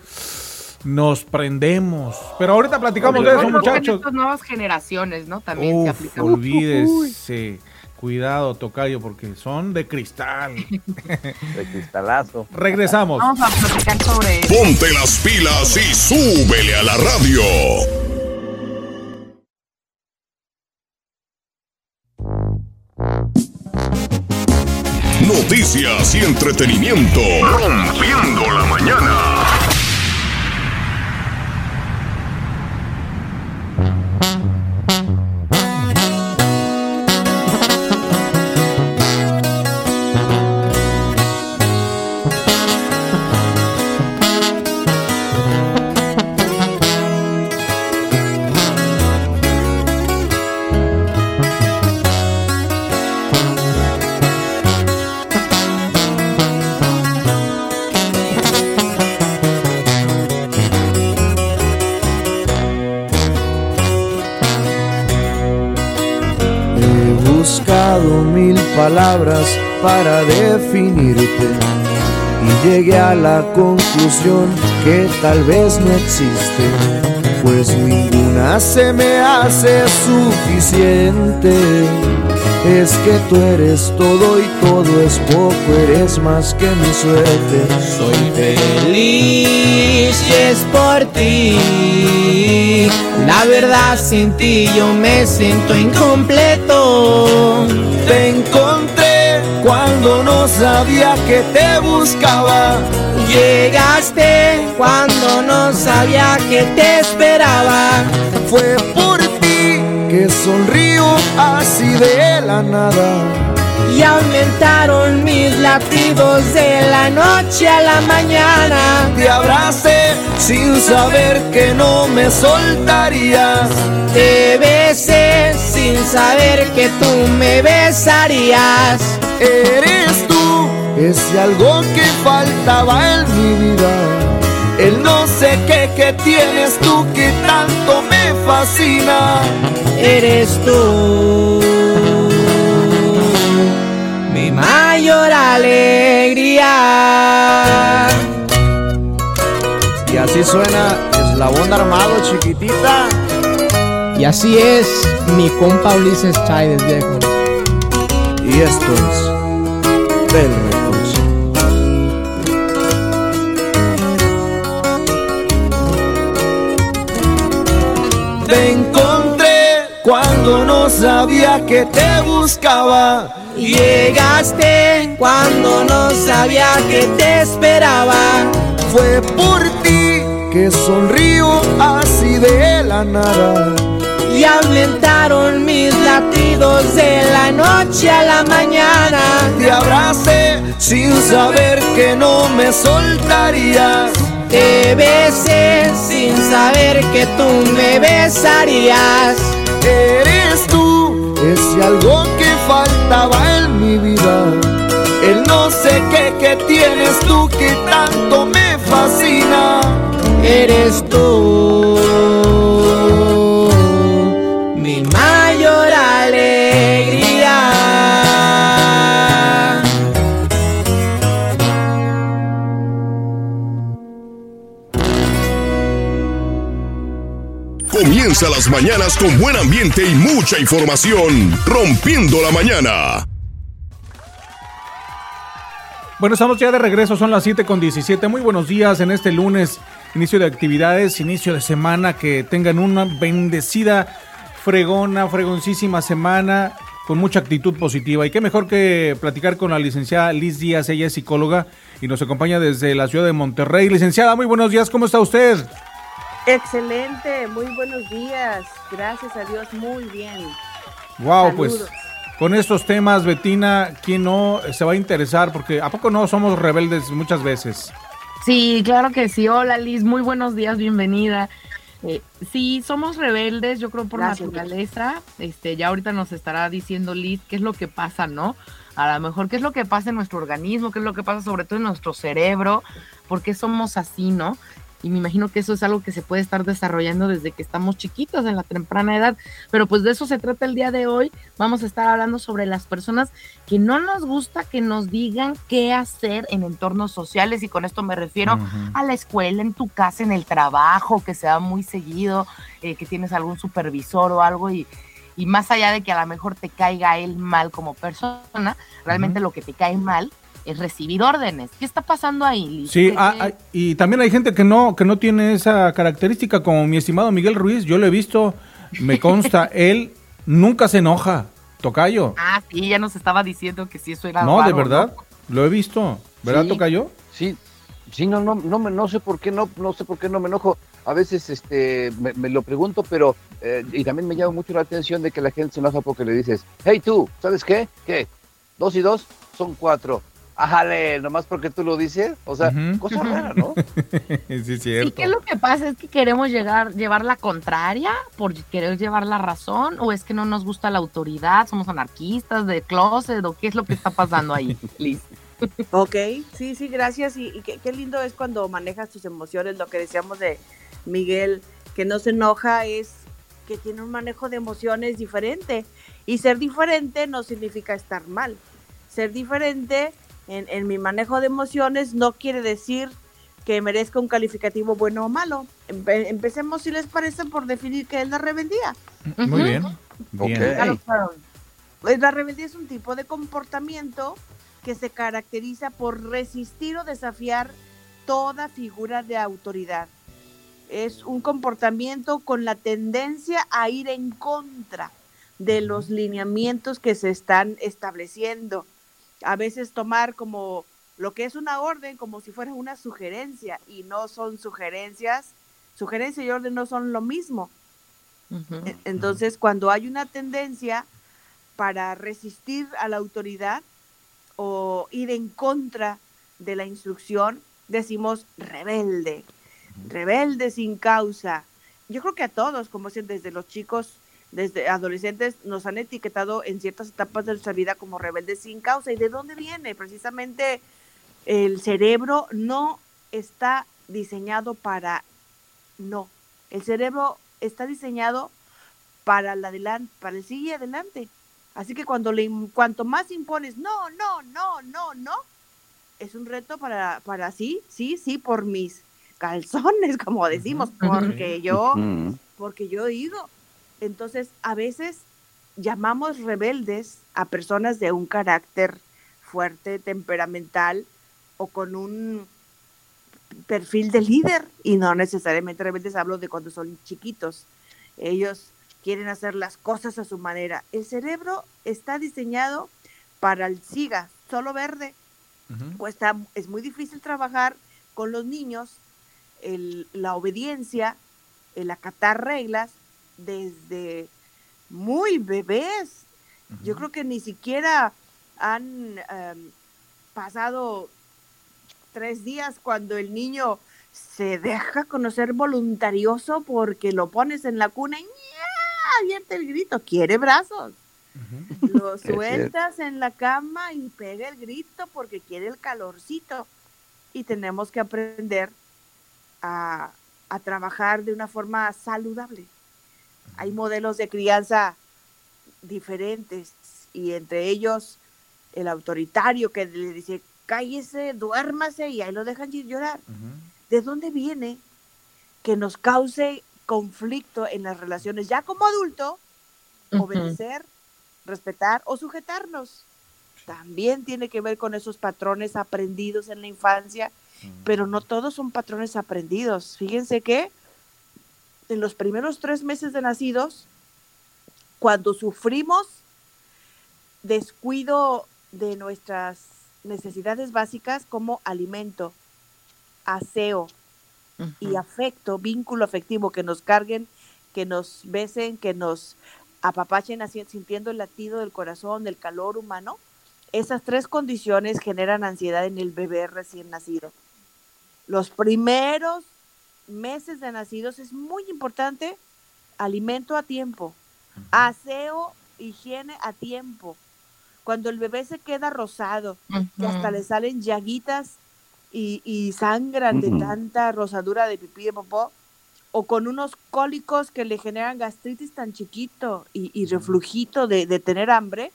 Nos prendemos. Pero ahorita platicamos de eso, muchachos. Estas nuevas generaciones, ¿no? También se aplican. olvídese. Cuidado, tocayo, porque son de cristal. [laughs] De cristalazo. Regresamos. Vamos a platicar sobre eso. Ponte las pilas y súbele a la radio. Noticias y entretenimiento. Rompiendo la mañana. Definirte y llegué a la conclusión que tal vez no existe, pues ninguna se me hace suficiente. Es que tú eres todo y todo es poco, eres más que mi suerte. Soy feliz y es por ti. La verdad sin ti yo me siento incompleto. Te cuando no sabía que te buscaba. Llegaste cuando no sabía que te esperaba. Fue por ti que sonrío así de la nada. Y aumentaron mis latidos de la noche a la mañana. Te abracé sin saber que no me soltarías. Te besé sin saber que tú me besarías. Eres tú, ese algo que faltaba en mi vida. El no sé qué que tienes tú que tanto me fascina. Eres tú mi mayor alegría. Y así suena Eslabón Armado, chiquitita. Y así es mi compa Ulises Chávez, viejo. Y esto es Bell Records. Te encontré cuando no sabía que te buscaba. Llegaste cuando no sabía que te esperaba. Fue por ti que sonrío así de la nada. Y aumentaron mis latidos de la noche a la mañana. Te abracé sin saber que no me soltarías. Te besé sin saber que tú me besarías. Eres tú, ese algo que faltaba en mi vida. El no sé qué que tienes tú que tanto me fascina. Eres tú Comienza las mañanas con buen ambiente y mucha información. Rompiendo la mañana. Bueno, estamos ya de regreso, son las 7 con 17. Muy buenos días en este lunes, inicio de actividades, inicio de semana. Que tengan una bendecida, fregona, fregoncísima semana con mucha actitud positiva. Y qué mejor que platicar con la licenciada Liz Díaz, ella es psicóloga y nos acompaña desde la ciudad de Monterrey. Licenciada, muy buenos días, ¿cómo está usted? Excelente, muy buenos días. Gracias a Dios, muy bien. Wow, Saludos. pues con estos temas, Betina, ¿quién no se va a interesar? Porque ¿a poco no somos rebeldes muchas veces? Sí, claro que sí. Hola Liz, muy buenos días, bienvenida. Eh, sí, somos rebeldes, yo creo por Gracias, naturaleza. Este, ya ahorita nos estará diciendo Liz qué es lo que pasa, ¿no? A lo mejor qué es lo que pasa en nuestro organismo, qué es lo que pasa sobre todo en nuestro cerebro, por qué somos así, ¿no? Y me imagino que eso es algo que se puede estar desarrollando desde que estamos chiquitos en la temprana edad. Pero pues de eso se trata el día de hoy. Vamos a estar hablando sobre las personas que no nos gusta que nos digan qué hacer en entornos sociales. Y con esto me refiero a la escuela, en tu casa, en el trabajo, que se da muy seguido, eh, que tienes algún supervisor o algo y, y más allá de que a lo mejor te caiga él mal como persona, realmente lo que te cae mal es recibir órdenes. ¿Qué está pasando ahí, Liz? Sí, ¿Qué- ah, ah, y también hay gente que no, que no tiene esa característica, como mi estimado Miguel Ruiz, yo lo he visto, me consta, [laughs] él nunca se enoja, tocayo. Ah, sí, ya nos estaba diciendo que sí, eso era No, de verdad, lo he visto, ¿verdad, Sí. tocayo? Sí, sí, no, no, no, me- no sé por qué no, no sé por qué no me enojo. A veces, este, me, me lo pregunto, pero eh, y también me llama mucho la atención de que la gente se enoja porque le dices, hey tú, ¿sabes qué? ¿Qué? Dos y dos son cuatro. Ájale, nomás porque tú lo dices. O sea, cosa rara, ¿no? [laughs] sí, es Sí, cierto. ¿qué es lo que pasa? ¿Es que queremos llegar, llevar la contraria por querer llevar la razón? ¿O es que no nos gusta la autoridad? ¿Somos anarquistas de closet? ¿O qué es lo que está pasando ahí, [laughs] Liz? Ok, sí, sí, gracias. Y, y qué, qué lindo es cuando manejas tus emociones. Lo que decíamos de Miguel, que no se enoja, es que tiene un manejo de emociones diferente. Y ser diferente no significa estar mal. Ser diferente en, en mi manejo de emociones no quiere decir que merezca un calificativo bueno o malo. Empe- empecemos, si les parece, por definir qué es la rebeldía. Muy bien. Claro, claro. Pues La rebeldía es un tipo de comportamiento que se caracteriza por resistir o desafiar toda figura de autoridad. Es un comportamiento con la tendencia a ir en contra de los lineamientos que se están estableciendo. A veces tomar como lo que es una orden como si fuera una sugerencia y no son sugerencias. Sugerencia y orden no son lo mismo. E- Entonces, cuando hay una tendencia para resistir a la autoridad o ir en contra de la instrucción, decimos rebelde, rebelde sin causa. Yo creo que a todos, como dicen, desde los chicos, desde adolescentes, nos han etiquetado en ciertas etapas de nuestra vida como rebeldes sin causa. ¿Y de dónde viene? Precisamente el cerebro no está diseñado para no. El cerebro está diseñado para el adelante, para el sigue adelante. Así que cuando le cuanto más impones, no, no, no, no, no, es un reto para, para sí, sí, sí, por mis calzones, [laughs] como decimos, porque yo, porque yo digo. Entonces, a veces llamamos rebeldes a personas de un carácter fuerte, temperamental o con un perfil de líder y no necesariamente rebeldes, hablo de cuando son chiquitos. Ellos quieren hacer las cosas a su manera. El cerebro está diseñado para el siga, solo verde. Cuesta, es muy difícil trabajar con los niños el- la obediencia, el acatar reglas desde muy bebés. Yo creo que ni siquiera han em, pasado tres días cuando el niño se deja conocer voluntarioso porque lo pones en la cuna y ¡ña! avienta el grito, quiere brazos. Lo [laughs] sueltas en la cama y pega el grito porque quiere el calorcito. Y tenemos que aprender a, a trabajar de una forma saludable. Hay modelos de crianza diferentes y entre ellos el autoritario que le dice cállese, duérmase y ahí lo dejan llorar. ¿De dónde viene que nos cause conflicto en las relaciones ya como adulto? Obedecer, respetar o sujetarnos. También tiene que ver con esos patrones aprendidos en la infancia, pero no todos son patrones aprendidos. Fíjense que en los primeros tres meses de nacidos, cuando sufrimos descuido de nuestras necesidades básicas como alimento, aseo y afecto, vínculo afectivo, que nos carguen, que nos besen, que nos apapachen así, sintiendo el latido del corazón, el calor humano, esas tres condiciones generan ansiedad en el bebé recién nacido. Los primeros meses de nacidos es muy importante alimento a tiempo, aseo, higiene a tiempo. Cuando el bebé se queda rosado, que hasta le salen llaguitas y, y sangran de tanta rosadura de pipí de popó, o con unos cólicos que le generan gastritis tan chiquito y, y reflujito de, de tener hambre,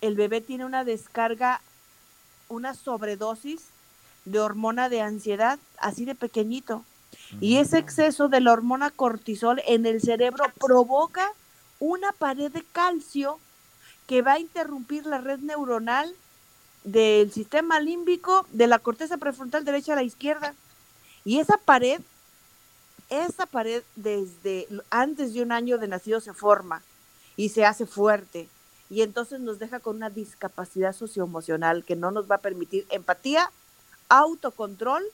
el bebé tiene una descarga, una sobredosis de hormona de ansiedad, así de pequeñito. Y ese exceso de la hormona cortisol en el cerebro provoca una pared de calcio que va a interrumpir la red neuronal del sistema límbico de la corteza prefrontal derecha a la izquierda. Y esa pared, esa pared desde antes de un año de nacido se forma y se hace fuerte. Y entonces nos deja con una discapacidad socioemocional que no nos va a permitir empatía, autocontrol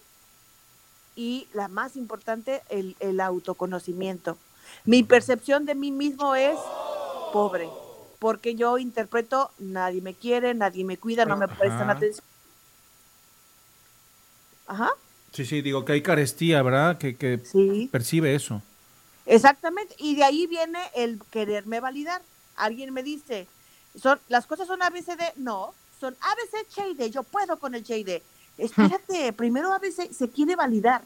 y la más importante, el, el autoconocimiento. Mi percepción de mí mismo es pobre, porque yo interpreto, nadie me quiere, nadie me cuida, no me prestan atención. Ajá, Sí, sí, digo que hay carestía, ¿verdad? Que, que percibe eso. exactamente. Y de ahí viene el quererme validar. Alguien me dice, son, las cosas son ABCD, no, son ABC, Che y D, yo puedo con el Che y D. Espérate, [laughs] primero ABC se quiere validar.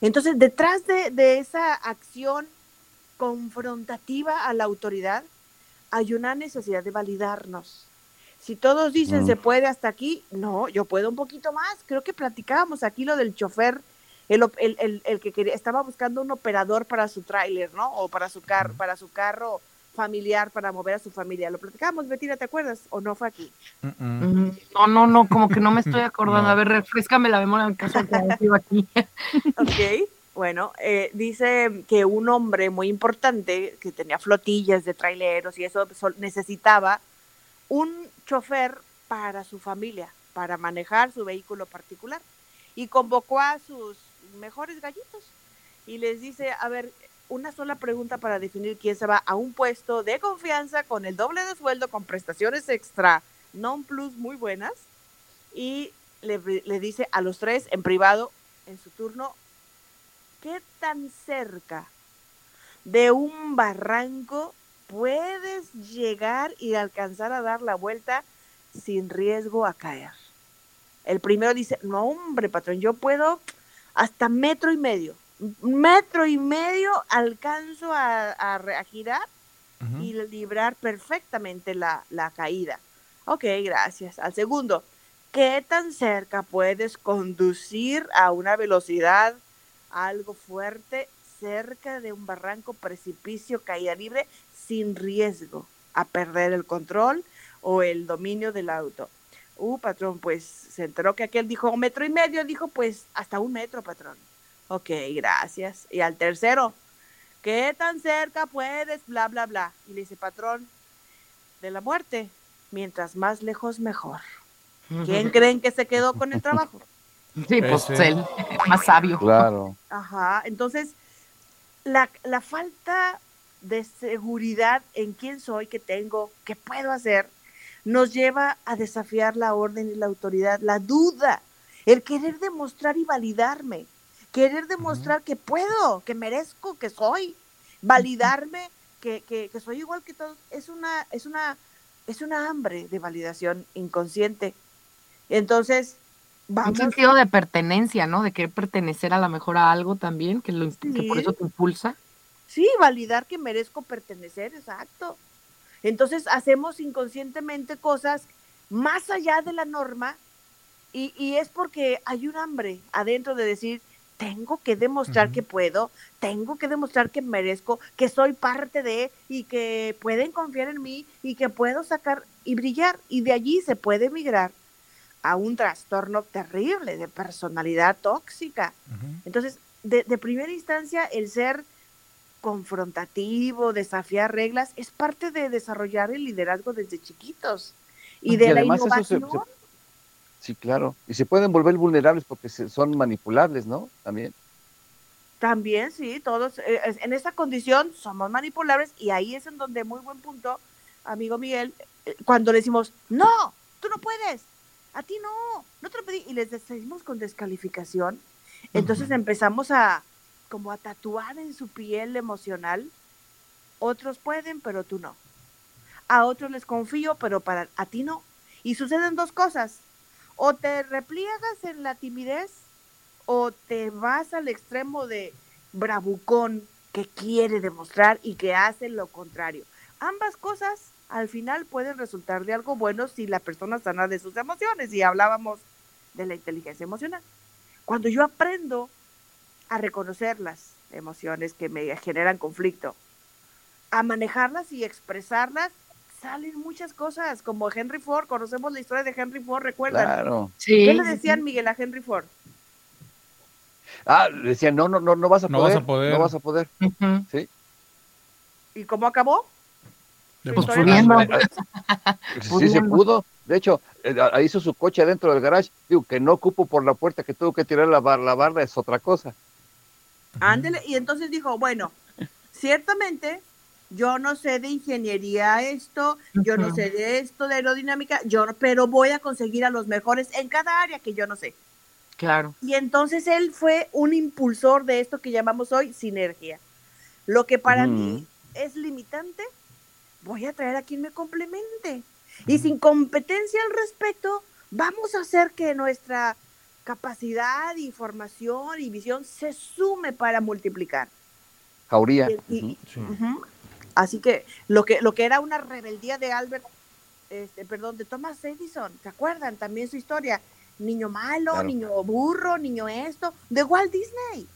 Entonces, detrás de, de esa acción confrontativa a la autoridad, hay una necesidad de validarnos. Si todos dicen Mm. se puede hasta aquí, no, yo puedo un poquito más. Creo que platicábamos aquí lo del chofer el, el- el- el que quería, estaba buscando un operador para su tráiler, ¿no? O para su carro, para su carro familiar, para mover a su familia. Lo platicamos, Betina, ¿te acuerdas? ¿O no fue aquí? Mm, No, no, no, como que no me estoy acordando. No. A ver, refrescame la memoria en caso de que aquí. [laughs] Ok, bueno, eh, dice que un hombre muy importante que tenía flotillas de traileros y eso necesitaba un chofer para su familia, para manejar su vehículo particular. Y convocó a sus mejores gallitos y les dice, a ver, una sola pregunta para definir quién se va a un puesto de confianza con el doble de sueldo, con prestaciones extra, non plus muy buenas. Y le, le dice a los tres en privado, en su turno, ¿qué tan cerca de un barranco puedes llegar y alcanzar a dar la vuelta sin riesgo a caer? El primero dice, no hombre, patrón, yo puedo hasta metro y medio. Metro y medio alcanzo a, a girar y librar perfectamente la, la caída. Ok, gracias. Al segundo, ¿qué tan cerca puedes conducir a una velocidad algo fuerte cerca de un barranco, precipicio, caída libre, sin riesgo a perder el control o el dominio del auto? Uh, patrón, pues se enteró que aquel dijo un metro y medio, dijo pues hasta un metro, patrón. Ok, gracias. Y al tercero, ¿qué tan cerca puedes? Bla, bla, bla. Y le dice, patrón, de la muerte, mientras más lejos, mejor. ¿Quién [laughs] creen que se quedó con el trabajo? Sí, pues él, más sabio. Claro. Ajá, entonces la, la falta de seguridad en quién soy, qué tengo, qué puedo hacer, nos lleva a desafiar la orden y la autoridad, la duda, el querer demostrar y validarme, querer demostrar que puedo, que merezco, que soy, validarme, que, que, que soy igual que todos, es una, es una, es una hambre de validación inconsciente. Entonces, Un vamos sentido de pertenencia, ¿no? De querer pertenecer a la mejor a algo también, que, lo, que por eso te impulsa. Sí, validar que merezco pertenecer, exacto. Entonces hacemos inconscientemente cosas más allá de la norma y, y es porque hay un hambre adentro de decir, tengo que demostrar que puedo, tengo que demostrar que merezco, que soy parte de y que pueden confiar en mí y que puedo sacar y brillar. Y de allí se puede migrar a un trastorno terrible de personalidad tóxica. Entonces, de, de primera instancia, el ser confrontativo, desafiar reglas, es parte de desarrollar el liderazgo desde chiquitos. Y de la además eso se- innovación. se- sí, claro. Y se pueden volver vulnerables porque se- son manipulables, ¿no? También. También, sí, todos eh, en esa condición somos manipulables y ahí es en donde muy buen punto, amigo Miguel, eh, cuando le decimos, no, tú no puedes, a ti no, no te lo pedí, y les decimos con descalificación, entonces empezamos a como a tatuar en su piel emocional, otros pueden, pero tú no. A otros les confío, pero para a ti no. Y suceden dos cosas, o te repliegas en la timidez o te vas al extremo de bravucón que quiere demostrar y que hace lo contrario. Ambas cosas al final pueden resultar de algo bueno si la persona sana de sus emociones y hablábamos de la inteligencia emocional. Cuando yo aprendo a reconocer las emociones que me generan conflicto, a manejarlas y expresarlas, salen muchas cosas, como Henry Ford, conocemos la historia de Henry Ford, ¿recuerdan? Claro. ¿Qué le decían, Miguel, a Henry Ford? Ah, le decían, no, no, no, no vas a No vas poder. a poder. No vas a poder. Sí. ¿Y cómo acabó? Pues pudiendo. Sí se pudo. De hecho, eh, hizo su coche adentro del garage. Digo, que no cupo por la puerta, que tuvo que tirar la, bar- la barra, es otra cosa. Ándele, y entonces dijo, bueno, ciertamente yo no sé de ingeniería esto, yo no sé de esto de aerodinámica, yo no- pero voy a conseguir a los mejores en cada área que yo no sé. Claro. Y entonces él fue un impulsor de esto que llamamos hoy sinergia. Lo que para Ujú. mí es limitante, voy a traer a quien me complemente. Y sin competencia al respecto, vamos a hacer que nuestra capacidad y formación y visión se sume para multiplicar. Jauría. Y-. Así que lo que lo que era una rebeldía de Albert, este, perdón, de Thomas Edison, ¿se acuerdan? También su historia. niño malo, Claro. niño burro, niño esto, de Walt Disney.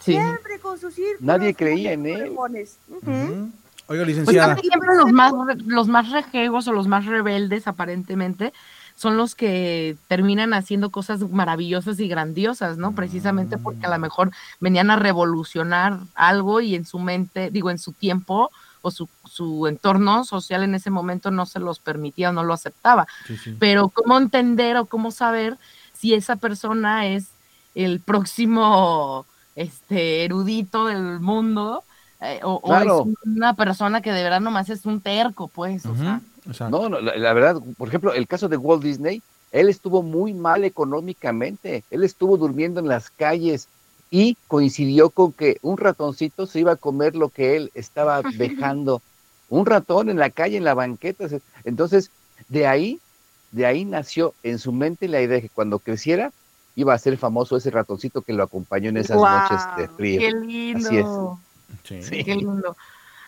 Sí. Siempre con sus círculos. Nadie creía en él. Oiga, Pues licenciada. siempre los más, los más rejegos o los más rebeldes, aparentemente, son los que terminan haciendo cosas maravillosas y grandiosas, ¿no? Precisamente porque a lo mejor venían a revolucionar algo y en su mente, digo, en su tiempo o su, su entorno social en ese momento no se los permitía o no lo aceptaba. Sí, sí. Pero cómo entender o cómo saber si esa persona es el próximo este erudito del mundo eh, o, es una persona que de verdad nomás es un terco, pues, o sea. No, no, la, la verdad, por ejemplo, el caso de Walt Disney, él estuvo muy mal económicamente, él estuvo durmiendo en las calles y coincidió con que un ratoncito se iba a comer lo que él estaba [laughs] dejando, un ratón en la calle, en la banqueta, entonces de ahí, de ahí nació en su mente la idea de que cuando creciera iba a ser famoso ese ratoncito que lo acompañó en esas noches de frío. Qué Así es. lindo. Sí. Qué lindo.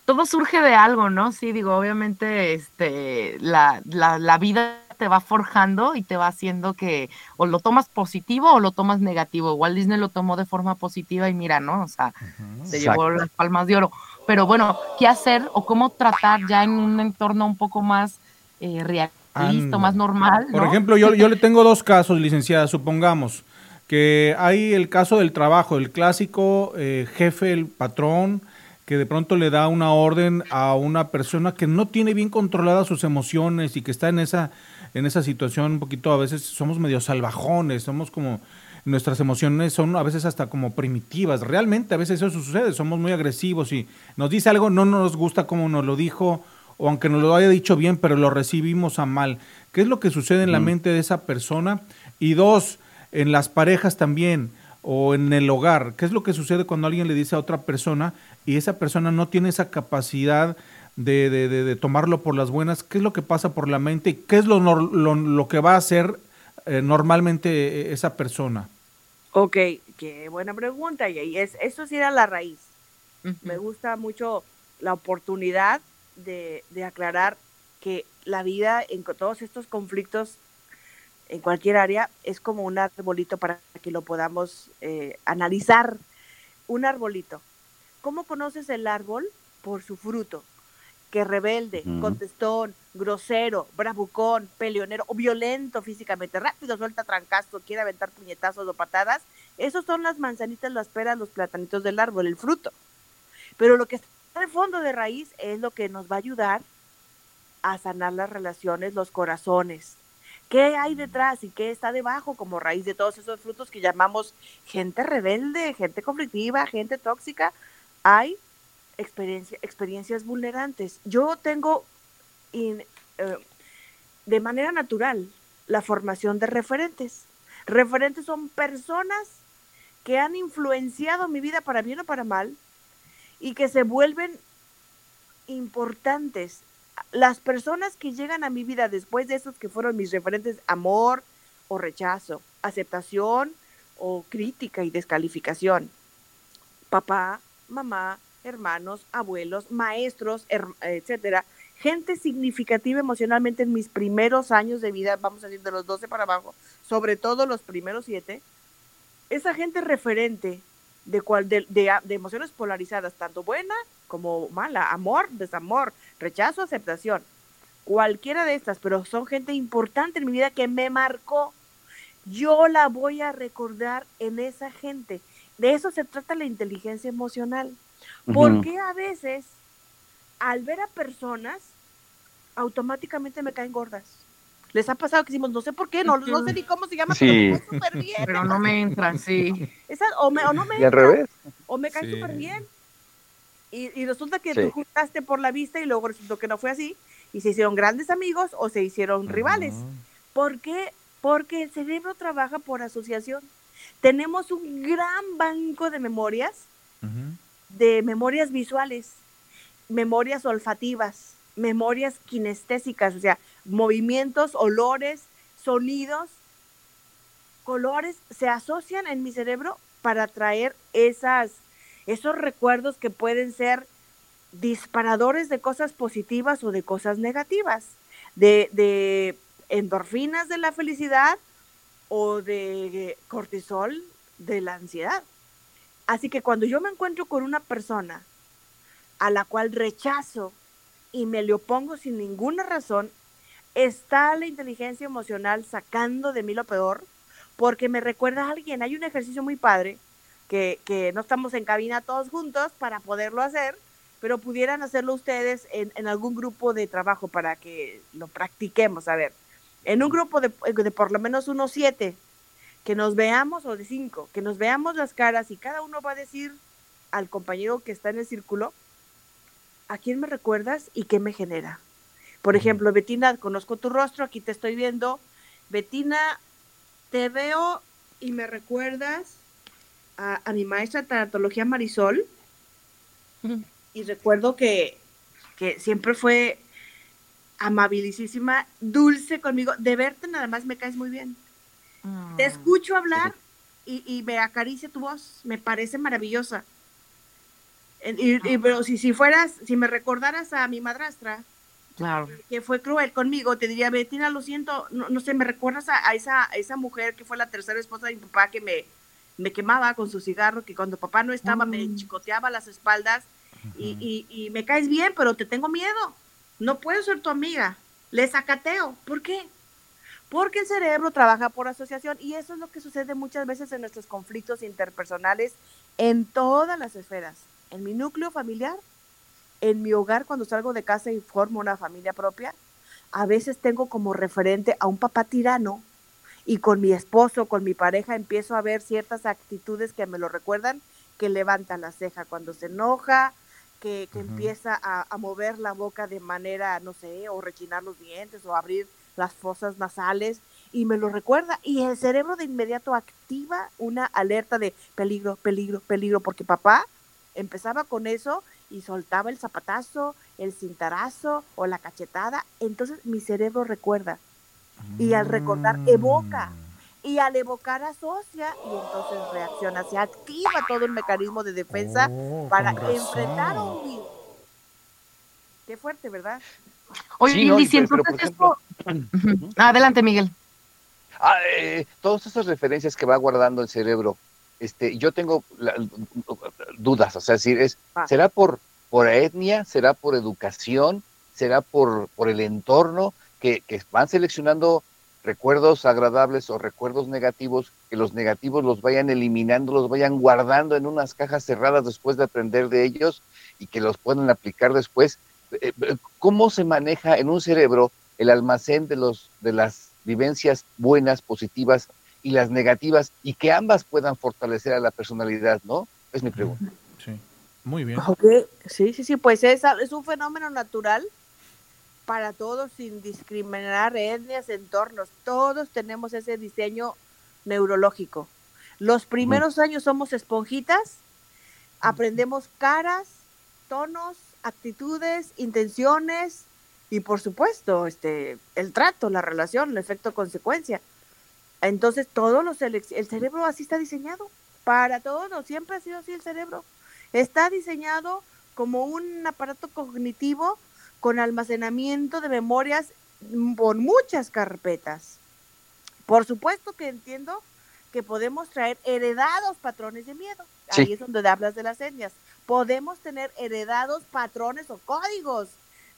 Todo surge de algo, ¿no? Sí, digo, obviamente, este, la, la, la vida te va forjando y te va haciendo que o lo tomas positivo o lo tomas negativo. Walt Disney lo tomó de forma positiva y mira, ¿no? O sea, se llevó las palmas de oro. Pero bueno, ¿qué hacer o cómo tratar ya en un entorno un poco más eh, realista, más normal? Por ¿no? ejemplo, yo, yo le tengo dos casos, licenciada, supongamos que hay el caso del trabajo, el clásico eh, jefe, el patrón, que de pronto le da una orden a una persona que no tiene bien controladas sus emociones y que está en esa, en esa situación un poquito, a veces somos medio salvajones, somos como, nuestras emociones son a veces hasta como primitivas, realmente a veces eso sucede, somos muy agresivos y nos dice algo, no nos gusta como nos lo dijo, o aunque nos lo haya dicho bien, pero lo recibimos a mal. ¿Qué es lo que sucede en la mente de esa persona? Y dos, en las parejas también, o en el hogar, ¿qué es lo que sucede cuando alguien le dice a otra persona y esa persona no tiene esa capacidad de, de- de- de tomarlo por las buenas? ¿Qué es lo que pasa por la mente? y ¿Qué es lo, lo, lo que va a hacer eh, normalmente eh, esa persona? Ok, qué buena pregunta. Y ahí es, eso sí era la raíz. Me gusta mucho la oportunidad de, de aclarar que la vida en todos estos conflictos en cualquier área es como un arbolito para que lo podamos eh, analizar. Un arbolito. ¿Cómo conoces el árbol? Por su fruto. Que rebelde, contestón, grosero, bravucón, peleonero o violento físicamente, rápido, suelta trancazo, quiere aventar puñetazos o patadas. Esos son las manzanitas, las peras, los platanitos del árbol, el fruto. Pero lo que está de fondo de raíz es lo que nos va a ayudar a sanar las relaciones, los corazones. ¿Qué hay detrás y qué está debajo como raíz de todos esos frutos que llamamos gente rebelde, gente conflictiva, gente tóxica? Hay experiencia, experiencias vulnerantes. Yo tengo in- eh, de manera natural la formación de referentes. Referentes son personas que han influenciado mi vida para bien o para mal y que se vuelven importantes. Las personas que llegan a mi vida después de esos que fueron mis referentes, amor o rechazo, aceptación o crítica y descalificación. Papá, mamá, hermanos, abuelos, maestros, etcétera. Gente significativa emocionalmente en mis primeros años de vida, vamos a decir de los 12 para abajo, sobre todo los primeros siete. Esa gente referente de, cual, de, de- de emociones polarizadas, tanto buena como mala, amor, desamor, rechazo, aceptación. Cualquiera de estas, pero son gente importante en mi vida que me marcó. Yo la voy a recordar en esa gente. De eso se trata la inteligencia emocional. Porque a veces, al ver a personas, automáticamente me caen gordas. Les ha pasado que decimos, no sé por qué, no, no sé ni cómo se llama, Sí. pero me súper bien. Pero no me entran, sí. [laughs] O, me, o no me Y al revés. o me cae Sí. súper bien. Y, y resulta que Sí. tú juzgaste por la vista y luego resultó que no fue así. Y se hicieron grandes amigos o se hicieron rivales. ¿Por qué? Porque el cerebro trabaja por asociación. Tenemos un gran banco de memorias, de memorias visuales, memorias olfativas, memorias kinestésicas, o sea, movimientos, olores, sonidos, colores, se asocian en mi cerebro para traer esas, esos recuerdos que pueden ser disparadores de cosas positivas o de cosas negativas, de, de endorfinas de la felicidad o de cortisol de la ansiedad. Así que cuando yo me encuentro con una persona a la cual rechazo y me le opongo sin ninguna razón, está la inteligencia emocional sacando de mí lo peor porque me recuerda a alguien. Hay un ejercicio muy padre que, que no estamos en cabina todos juntos para poderlo hacer, pero pudieran hacerlo ustedes en, en algún grupo de trabajo para que lo practiquemos. A ver, en un grupo de, de por lo menos unos siete, que nos veamos, o de cinco, que nos veamos las caras y cada uno va a decir al compañero que está en el círculo, ¿a quién me recuerdas y qué me genera? Por ejemplo, Betina, conozco tu rostro, aquí te estoy viendo. Betina, te veo y me recuerdas a, a mi maestra de tanatología Marisol. Y recuerdo que, que siempre fue amabilísima, dulce conmigo. De verte nada más me caes muy bien. Te escucho hablar y, y me acaricia tu voz. Me parece maravillosa. Y, y- pero si, si fueras, si me recordaras a mi madrastra, Claro. que fue cruel conmigo, te diría, Betina, lo siento, no, no sé, me recuerdas a, a esa, a esa mujer que fue la tercera esposa de mi papá que me, me quemaba con su cigarro, que cuando papá no estaba me chicoteaba las espaldas y, y- y me caes bien, pero te tengo miedo. No puedo ser tu amiga. Le sacateo. ¿Por qué? Porque el cerebro trabaja por asociación y eso es lo que sucede muchas veces en nuestros conflictos interpersonales en todas las esferas. En mi núcleo familiar, en mi hogar cuando salgo de casa y formo una familia propia, a veces tengo como referente a un papá tirano y con mi esposo, con mi pareja, empiezo a ver ciertas actitudes que me lo recuerdan, que levanta la ceja cuando se enoja, que, que empieza a, a mover la boca de manera, no sé, o rechinar los dientes o abrir las fosas nasales y me lo recuerda y el cerebro de inmediato activa una alerta de peligro, peligro, peligro, porque papá empezaba con eso y soltaba el zapatazo, el cintarazo o la cachetada, entonces mi cerebro recuerda y al recordar evoca y al evocar asocia y entonces reacciona, se activa todo el mecanismo de defensa Oh, para enfrentar a un virus. Qué fuerte, ¿verdad? Oye, Sí, no, si entonces por esto... Adelante, Miguel. Ah, eh, todas esas referencias que va guardando el cerebro, este, yo tengo la- dudas, o sea, es decir, es, Ah. ¿será por, por etnia, será por educación, será por, por el entorno, que, que van seleccionando recuerdos agradables o recuerdos negativos, que los negativos los vayan eliminando, los vayan guardando en unas cajas cerradas después de aprender de ellos y que los puedan aplicar después? Eh, eh, ¿Cómo se maneja en un cerebro el almacén de, los, de las vivencias buenas, positivas y las negativas y que ambas puedan fortalecer a la personalidad, ¿no? Es mi pregunta. Sí, muy bien. Sí, sí, sí, pues es, es un fenómeno natural para todos sin discriminar etnias, entornos. Todos tenemos ese diseño neurológico. Los primeros años somos esponjitas, aprendemos caras, tonos, actitudes, intenciones y por supuesto este el trato, la relación, el efecto consecuencia. Entonces, todos los el cerebro así está diseñado para todo, siempre ha sido así el cerebro. Está diseñado como un aparato cognitivo con almacenamiento de memorias por muchas carpetas. Por supuesto que entiendo que podemos traer heredados patrones de miedo. Sí. Ahí es donde hablas de las etnias. Podemos tener heredados patrones o códigos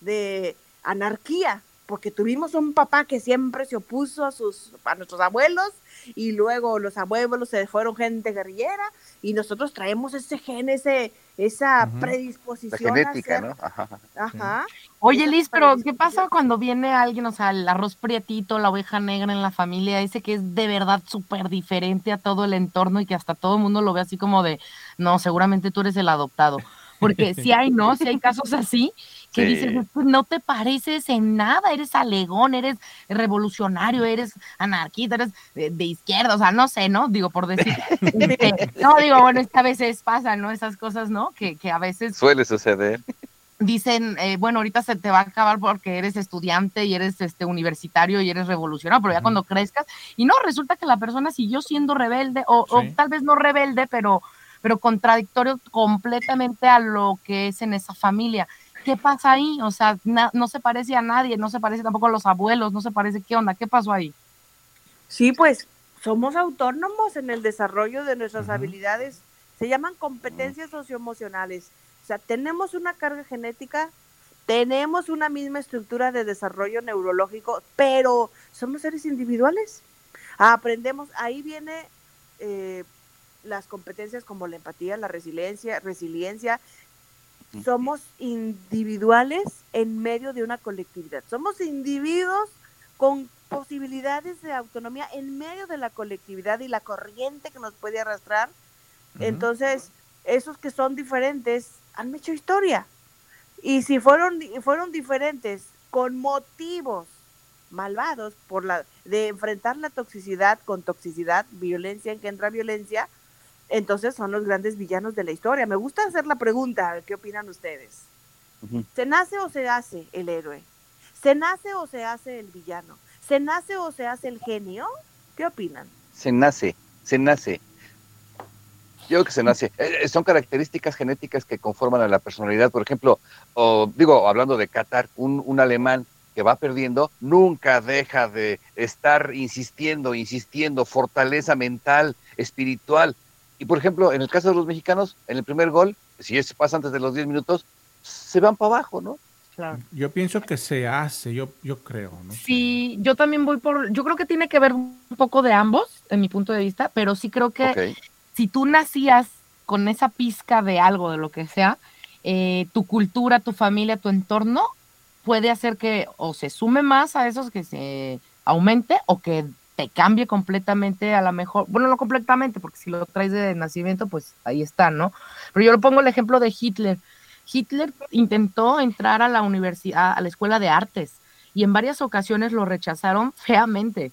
de anarquía, porque tuvimos un papá que siempre se opuso a sus a nuestros abuelos y luego los abuelos se fueron gente guerrillera y nosotros traemos ese gen, ese esa La predisposición genética, a ser, ¿no? Ajá. ajá, Oye, Liz, pero ¿qué pasa cuando viene alguien, o sea, el arroz prietito, la oveja negra en la familia, ese que es de verdad súper diferente a todo el entorno y que hasta todo el mundo lo ve así como de, no, seguramente tú eres el adoptado? Porque si hay, ¿no? Si hay [laughs] casos así que Sí. dices, "Es que no te pareces en nada, eres alegón, eres revolucionario, eres anarquista, eres de, de izquierda, o sea, no sé, ¿no? Digo, por decir. [laughs] este, no, digo, bueno, es que a veces pasan, ¿no? Esas cosas, ¿no? Que, que a veces Suele suceder. dicen, eh, bueno, ahorita se te va a acabar porque eres estudiante y eres este universitario y eres revolucionario, pero ya cuando crezcas, y no, resulta que la persona siguió siendo rebelde, o, o tal vez no rebelde, pero, pero contradictorio completamente a lo que es en esa familia. ¿Qué pasa ahí? O sea, na- no se parece a nadie, no se parece tampoco a los abuelos, no se parece, ¿qué onda? ¿Qué pasó ahí? Sí, pues somos autónomos en el desarrollo de nuestras habilidades. Se llaman competencias socioemocionales. O sea, tenemos una carga genética, tenemos una misma estructura de desarrollo neurológico, pero somos seres individuales. Aprendemos, ahí viene eh, las competencias como la empatía, la resiliencia, resiliencia. Somos individuales en medio de una colectividad. Somos individuos con posibilidades de autonomía en medio de la colectividad y la corriente que nos puede arrastrar. Entonces, esos que son diferentes han hecho historia. Y si fueron, fueron diferentes con motivos malvados por la de enfrentar la toxicidad con toxicidad, violencia engendra violencia, entonces son los grandes villanos de la historia. Me gusta hacer la pregunta, ¿qué opinan ustedes? ¿Se nace o se hace el héroe? ¿Se nace o se hace el villano? ¿Se nace o se hace el genio? ¿Qué opinan? Se nace, se nace. Yo creo que se nace. Eh, son características genéticas que conforman a la personalidad. Por ejemplo, o, digo, hablando de Qatar, un, un alemán que va perdiendo, nunca deja de estar insistiendo, insistiendo, fortaleza mental, espiritual. Y por ejemplo, en el caso de los mexicanos, en el primer gol, si es pasa antes de los 10 minutos, se van para abajo, ¿no? Yo pienso que se hace, yo, yo creo. ¿no? Sí, yo también voy por, yo creo que tiene que ver un poco de ambos, en mi punto de vista, pero sí creo que si tú nacías con esa pizca de algo, de lo que sea, eh, tu cultura, tu familia, tu entorno, puede hacer que o se sume más a esos, que se aumente, o que te cambie completamente a lo mejor, bueno, no completamente, porque si lo traes de nacimiento, pues ahí está, ¿no? Pero yo le pongo el ejemplo de Hitler. Hitler intentó entrar a la universidad, a la escuela de artes, y en varias ocasiones lo rechazaron feamente,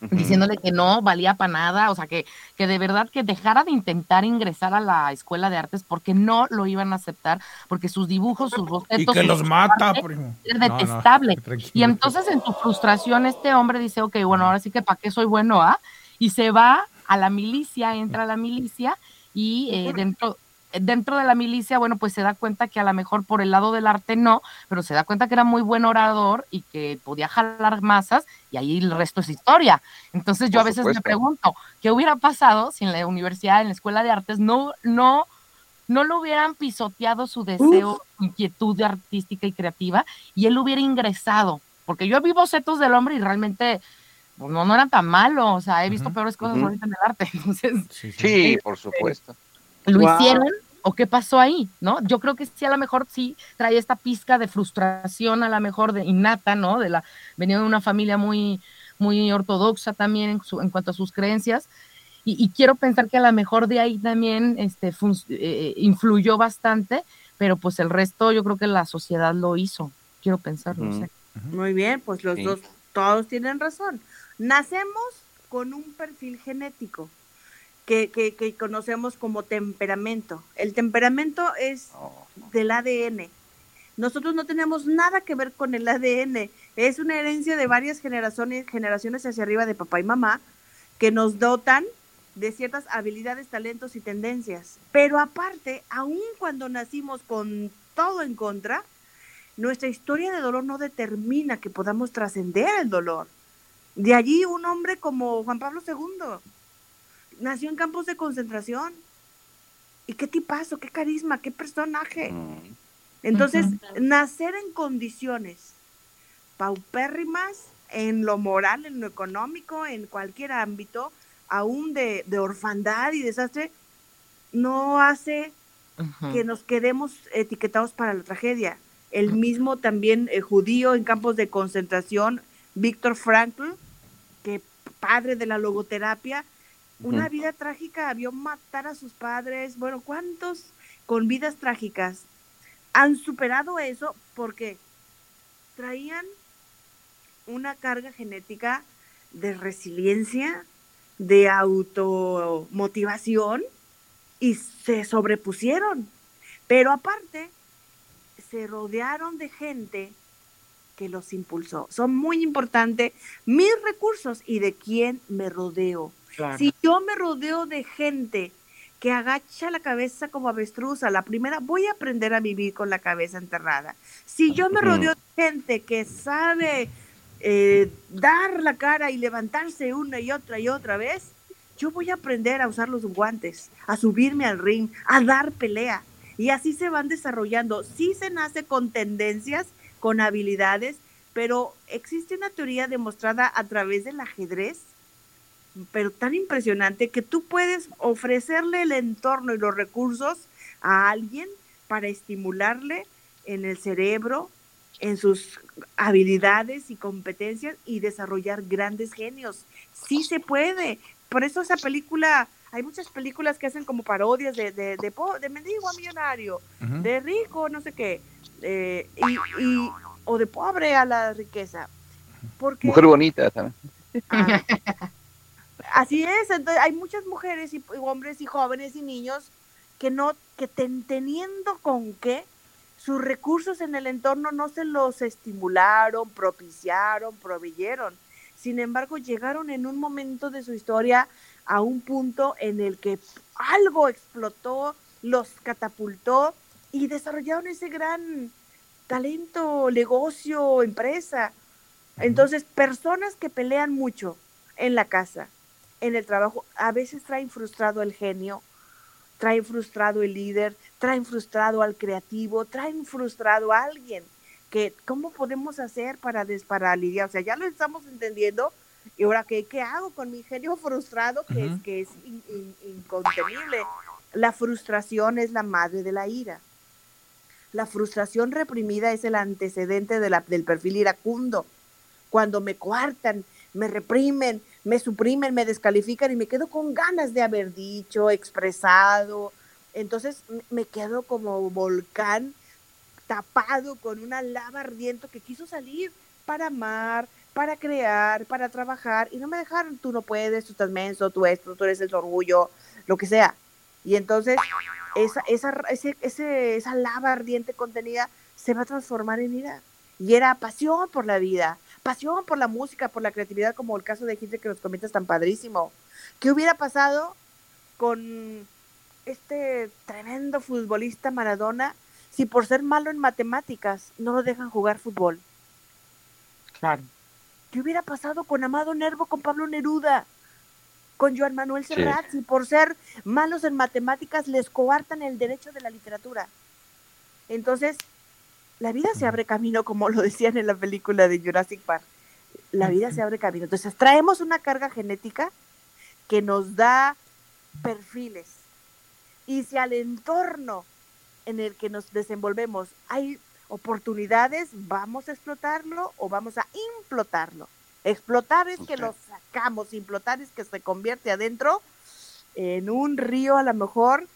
diciéndole que no valía para nada, o sea, que, que de verdad que dejara de intentar ingresar a la escuela de artes porque no lo iban a aceptar, porque sus dibujos, sus bocetos... Y que los mata, primo. Es detestable. [laughs] y entonces en su frustración este hombre dice, ok, bueno, ahora sí que para qué soy bueno, ¿ah? Y se va a la milicia, entra a la milicia y eh, dentro dentro de la milicia, bueno, pues se da cuenta que a lo mejor por el lado del arte no, pero se da cuenta que era muy buen orador y que podía jalar masas y ahí el resto es historia. Entonces yo a veces me pregunto, ¿qué hubiera pasado si en la universidad, en la escuela de artes, no, no, no lo hubieran pisoteado su deseo, inquietud artística y creativa y él hubiera ingresado? Porque yo vi bocetos del hombre y realmente pues, no, no eran tan malos, o sea, he visto peores cosas ahorita en el arte. [laughs] Entonces, sí, por supuesto. Lo hicieron o qué pasó ahí, ¿no? Yo creo que sí, a lo mejor sí trae esta pizca de frustración, a lo mejor de innata, ¿no? De la, venía de una familia muy, muy ortodoxa también en, en cuanto a sus creencias. Y, quiero pensar que a lo mejor de ahí también este, eh, influyó bastante, pero pues el resto yo creo que la sociedad lo hizo. Quiero pensarlo. Muy bien, pues los dos, todos tienen razón. Nacemos con un perfil genético que, que, conocemos como temperamento. El temperamento es oh. del ADN. Nosotros no tenemos nada que ver con el ADN. Es una herencia de varias generaciones, generaciones hacia arriba de papá y mamá que nos dotan de ciertas habilidades, talentos y tendencias. Pero aparte, aun cuando nacimos con todo en contra, nuestra historia de dolor no determina que podamos trascender el dolor. De allí un hombre como Juan Pablo II, nació en campos de concentración. ¿Y qué tipazo, qué carisma, qué personaje? Mm. Entonces, nacer en condiciones paupérrimas en lo moral, en lo económico, en cualquier ámbito, aún de, orfandad y desastre, no hace que nos quedemos etiquetados para la tragedia. El mismo también eh, judío en campos de concentración, Víctor Frankl, que padre de la logoterapia, una vida trágica, vio matar a sus padres. Bueno, ¿cuántos con vidas trágicas han superado eso porque traían una carga genética de resiliencia, de automotivación y se sobrepusieron. Pero aparte, se rodearon de gente que los impulsó. Son muy importantes mis recursos y de quién me rodeo. Si yo me rodeo de gente que agacha la cabeza como avestruz a la primera, voy a aprender a vivir con la cabeza enterrada. Si yo me rodeo de gente que sabe eh, dar la cara y levantarse una y otra y otra vez, yo voy a aprender a usar los guantes, a subirme al ring, a dar pelea. Y así se van desarrollando. Sí se nace con tendencias, con habilidades, pero existe una teoría demostrada a través del ajedrez, pero tan impresionante que tú puedes ofrecerle el entorno y los recursos a alguien para estimularle en el cerebro, en sus habilidades y competencias y desarrollar grandes genios. Sí se puede. Por eso esa película, hay muchas películas que hacen como parodias de, de, de, po- de mendigo a millonario, de rico, no sé qué, eh, y, y- o de pobre a la riqueza. Porque Mujer bonita también. Ah, Así es, entonces hay muchas mujeres y, y hombres y jóvenes y niños que no, que ten- teniendo con qué, sus recursos en el entorno no se los estimularon, propiciaron, proveyeron. Sin embargo, llegaron en un momento de su historia a un punto en el que algo explotó, los catapultó y desarrollaron ese gran talento, negocio, empresa. Entonces, personas que pelean mucho en la casa, en el trabajo, a veces traen frustrado el genio, traen frustrado el líder, traen frustrado al creativo, traen frustrado a alguien. Que, ¿Cómo podemos hacer para, des, para lidiar? O sea, ya lo estamos entendiendo. ¿Y ahora qué, qué hago con mi genio frustrado que es, que es in- in- incontenible? La frustración es la madre de la ira. La frustración reprimida es el antecedente de la- del perfil iracundo. Cuando me coartan, me reprimen, me suprimen, me descalifican y me quedo con ganas de haber dicho, expresado. Entonces me quedo como volcán tapado con una lava ardiente que quiso salir para amar, para crear, para trabajar y no me dejaron, tú no puedes, tú estás menso, tú esto, tú eres el orgullo, lo que sea. Y entonces esa, esa, ese, ese- esa lava ardiente contenida se va a transformar en ira. Y era pasión por la vida, pasión por la música, por la creatividad, como el caso de Hitler que nos comentas tan padrísimo. ¿Qué hubiera pasado con este tremendo futbolista Maradona si por ser malo en matemáticas no lo dejan jugar fútbol? Claro. ¿Qué hubiera pasado con Amado Nervo, con Pablo Neruda, con Joan Manuel Sí. Serrat, si por ser malos en matemáticas les coartan el derecho de la literatura? Entonces, la vida se abre camino, como lo decían en la película de Jurassic Park. La vida se abre camino. Entonces, traemos una carga genética que nos da perfiles. Y si al entorno en el que nos desenvolvemos hay oportunidades, vamos a explotarlo o vamos a implotarlo. Explotar es que lo sacamos, implotar es que se convierte adentro en un río a lo mejor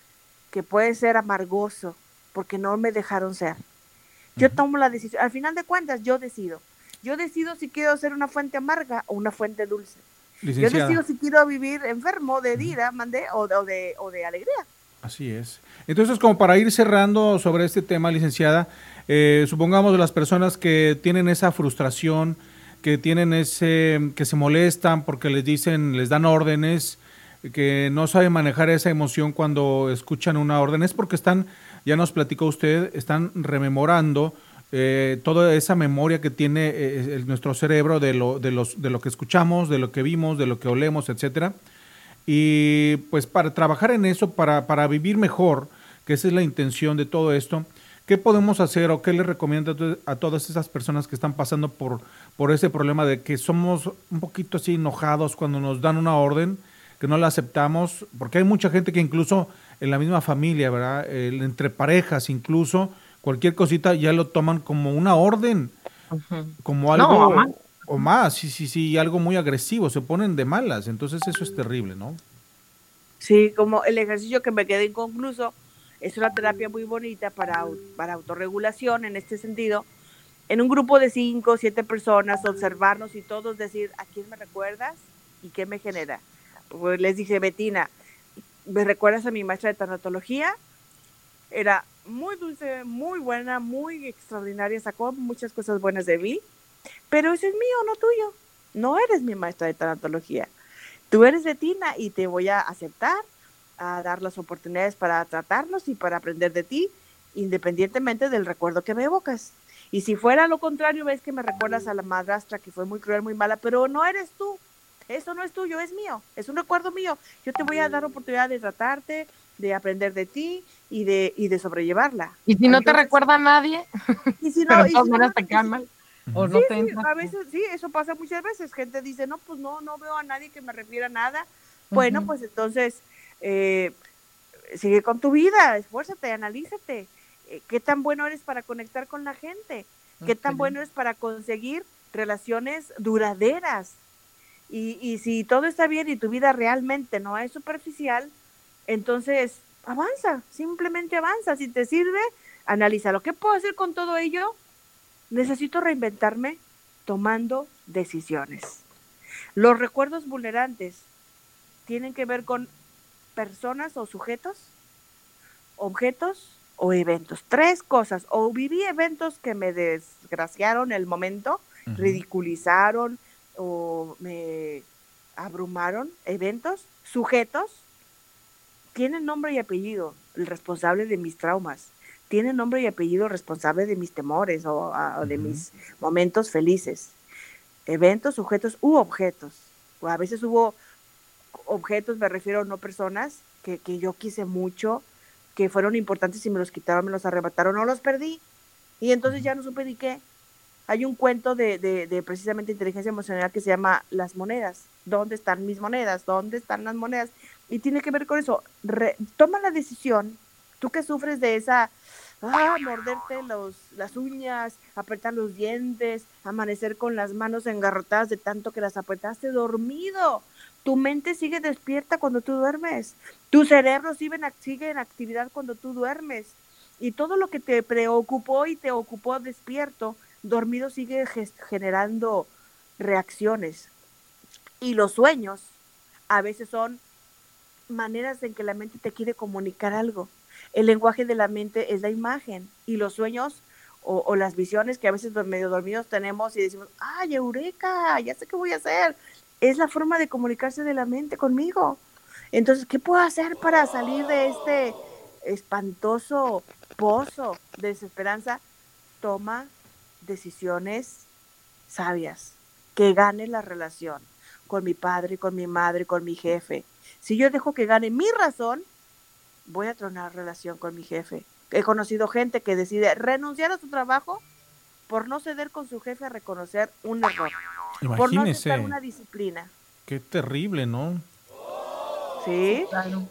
que puede ser amargoso, porque no me dejaron ser. Yo tomo la decisión, al final de cuentas yo decido. Yo decido si quiero ser una fuente amarga o una fuente dulce. Yo decido si quiero vivir enfermo de ira, mandé, o, de- o de, o de alegría. Así es. Entonces, como para ir cerrando sobre este tema, licenciada, eh, supongamos las personas que tienen esa frustración, que tienen ese, que se molestan porque les dicen, les dan órdenes, que no saben manejar esa emoción cuando escuchan una orden, es porque están, ya nos platicó usted, están rememorando eh, toda esa memoria que tiene eh, nuestro cerebro de lo, de, los, de lo que escuchamos, de lo que vimos, de lo que olemos, etcétera. Y pues para trabajar en eso, para, para vivir mejor, que esa es la intención de todo esto, ¿qué podemos hacer o qué le recomienda a todas esas personas que están pasando por, por ese problema de que somos un poquito así enojados cuando nos dan una orden, que no la aceptamos? Porque hay mucha gente que incluso en la misma familia, ¿verdad? El- entre parejas incluso, cualquier cosita ya lo toman como una orden, como No, algo... o más. o más, sí, sí, sí, algo muy agresivo, se ponen de malas, entonces eso es terrible, ¿no? Sí, como el ejercicio que me quedé inconcluso, es una terapia muy bonita para, para autorregulación en este sentido. En un grupo de cinco siete personas, observarnos y todos decir, ¿a quién me recuerdas y qué me genera? Pues les dije, Betina, ¿me recuerdas a mi maestra de tanatología? Era muy dulce, muy buena, muy extraordinaria, sacó muchas cosas buenas de mí, pero ese es mío, no tuyo. No eres mi maestra de tanatología. Tú eres Betina y te voy a aceptar, a dar las oportunidades para tratarnos y para aprender de ti, independientemente del recuerdo que me evocas. Y si fuera lo contrario, ves que me recuerdas a la madrastra que fue muy cruel, muy mala, pero no eres tú. Eso no es tuyo, es mío, es un recuerdo mío. Yo te voy a dar oportunidad de tratarte, de aprender de ti y de, y de sobrellevarla. Y si no te recuerda a nadie, y si [laughs] no, pero y si no- te caen mal. O no sí, te sí, entra. a veces sí, eso pasa muchas veces. Gente dice, no, pues no, no veo a nadie que me refiera a nada. Bueno, pues entonces eh, sigue con tu vida, esfuérzate, analízate. Eh, ¿Qué tan bueno eres para conectar con la gente? ¿Qué tan bueno eres para conseguir relaciones duraderas? Y, y si todo está bien y tu vida realmente no es superficial, entonces avanza, simplemente avanza. Si te sirve, analízalo. ¿Qué puedo hacer con todo ello? Necesito reinventarme tomando decisiones. Los recuerdos vulnerantes tienen que ver con personas o sujetos, objetos o eventos. Tres cosas. O viví eventos que me desgraciaron el momento, ridiculizaron o me abrumaron. Eventos, sujetos, tienen nombre y apellido el responsable de mis traumas. Tiene nombre y apellido responsable de mis temores o, a- o de mis momentos felices. Eventos, sujetos u objetos. O a veces hubo objetos, me refiero no personas, que, que yo quise mucho, que fueron importantes y me los quitaron, me los arrebataron, no los perdí. Y entonces ya no supe ni qué. Hay un cuento de, precisamente inteligencia emocional que se llama Las monedas. ¿Dónde están mis monedas? ¿Dónde están las monedas? Y tiene que ver con eso. Toma la decisión, tú que sufres de esa, ah, morderte los, las uñas, apretar los dientes, amanecer con las manos engarrotadas de tanto que las apretaste dormido. Tu mente sigue despierta cuando tú duermes. Tu cerebro sigue en, sigue en actividad cuando tú duermes. Y todo lo que te preocupó y te ocupó despierto, dormido sigue generando reacciones. Y los sueños a veces son maneras en que la mente te quiere comunicar algo. El lenguaje de la mente es la imagen y los sueños o, las visiones que a veces medio dormidos tenemos y decimos, ¡ay, eureka! Ya sé qué voy a hacer. Es la forma de comunicarse de la mente conmigo. Entonces, ¿qué puedo hacer para salir de este espantoso pozo de desesperanza? Toma decisiones sabias, que gane la relación con mi padre, con mi madre, con mi jefe. Si yo dejo que gane mi razón, voy a tronar relación con mi jefe. He conocido gente que decide renunciar a su trabajo por no ceder con su jefe a reconocer un error, por no Imagínese. aceptar una disciplina. Qué terrible, ¿no? Sí. Claro.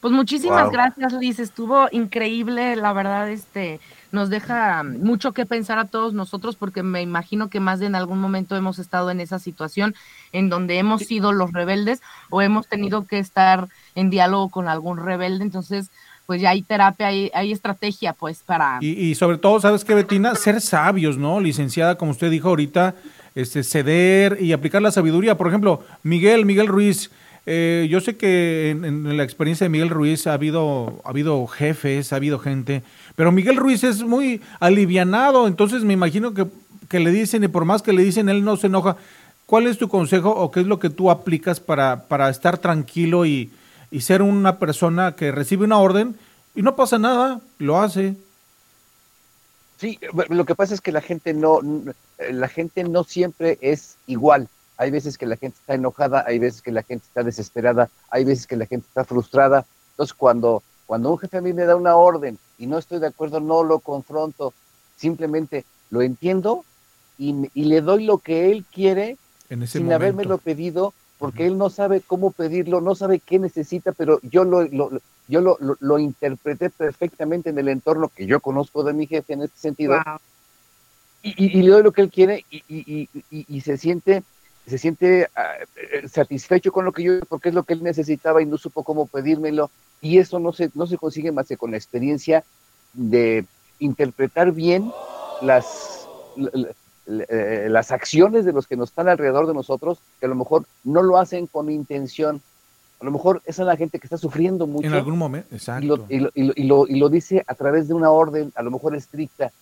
Pues muchísimas Wow. gracias, Liz. Estuvo increíble, la verdad, este, nos deja mucho que pensar a todos nosotros, porque me imagino que más de en algún momento hemos estado en esa situación en donde hemos sido los rebeldes o hemos tenido que estar en diálogo con algún rebelde. Entonces, pues ya hay terapia, hay, hay estrategia, pues, para. Y, y sobre todo, ¿sabes qué, Betina? Ser sabios, ¿no? Licenciada, como usted dijo ahorita, este, ceder y aplicar la sabiduría. Por ejemplo, Miguel, Miguel Ruiz, eh, yo sé que en, en la experiencia de Miguel Ruiz ha habido, ha habido jefes, ha habido gente, pero Miguel Ruiz es muy alivianado, entonces me imagino que, que le dicen, y por más que le dicen, él no se enoja. ¿Cuál es tu consejo o qué es lo que tú aplicas para, para estar tranquilo y, y ser una persona que recibe una orden y no pasa nada, lo hace? Sí, lo que pasa es que la gente no, la gente no siempre es igual. Hay veces que la gente está enojada, hay veces que la gente está desesperada, hay veces que la gente está frustrada. Entonces, cuando, cuando un jefe a mí me da una orden y no estoy de acuerdo, no lo confronto, simplemente lo entiendo y, le doy lo que él quiere En ese sin momento. habérmelo pedido, porque él no sabe cómo pedirlo, no sabe qué necesita, pero yo lo, lo- lo- yo lo, lo- lo interpreté perfectamente en el entorno que yo conozco de mi jefe en este sentido. Y, y- y le doy lo que él quiere y, y- y- y- y se siente se siente ah, eh, satisfecho con lo que yo porque es lo que él necesitaba y no supo cómo pedírmelo. Y eso no se no se consigue más que con la experiencia de interpretar bien las eh, las acciones de los que nos están alrededor de nosotros que a lo mejor no lo hacen con intención. A lo mejor esa es la gente que está sufriendo mucho En algún momento, y exacto. lo, y, lo, y, lo, y lo- y lo dice a través de una orden, a lo mejor estricta,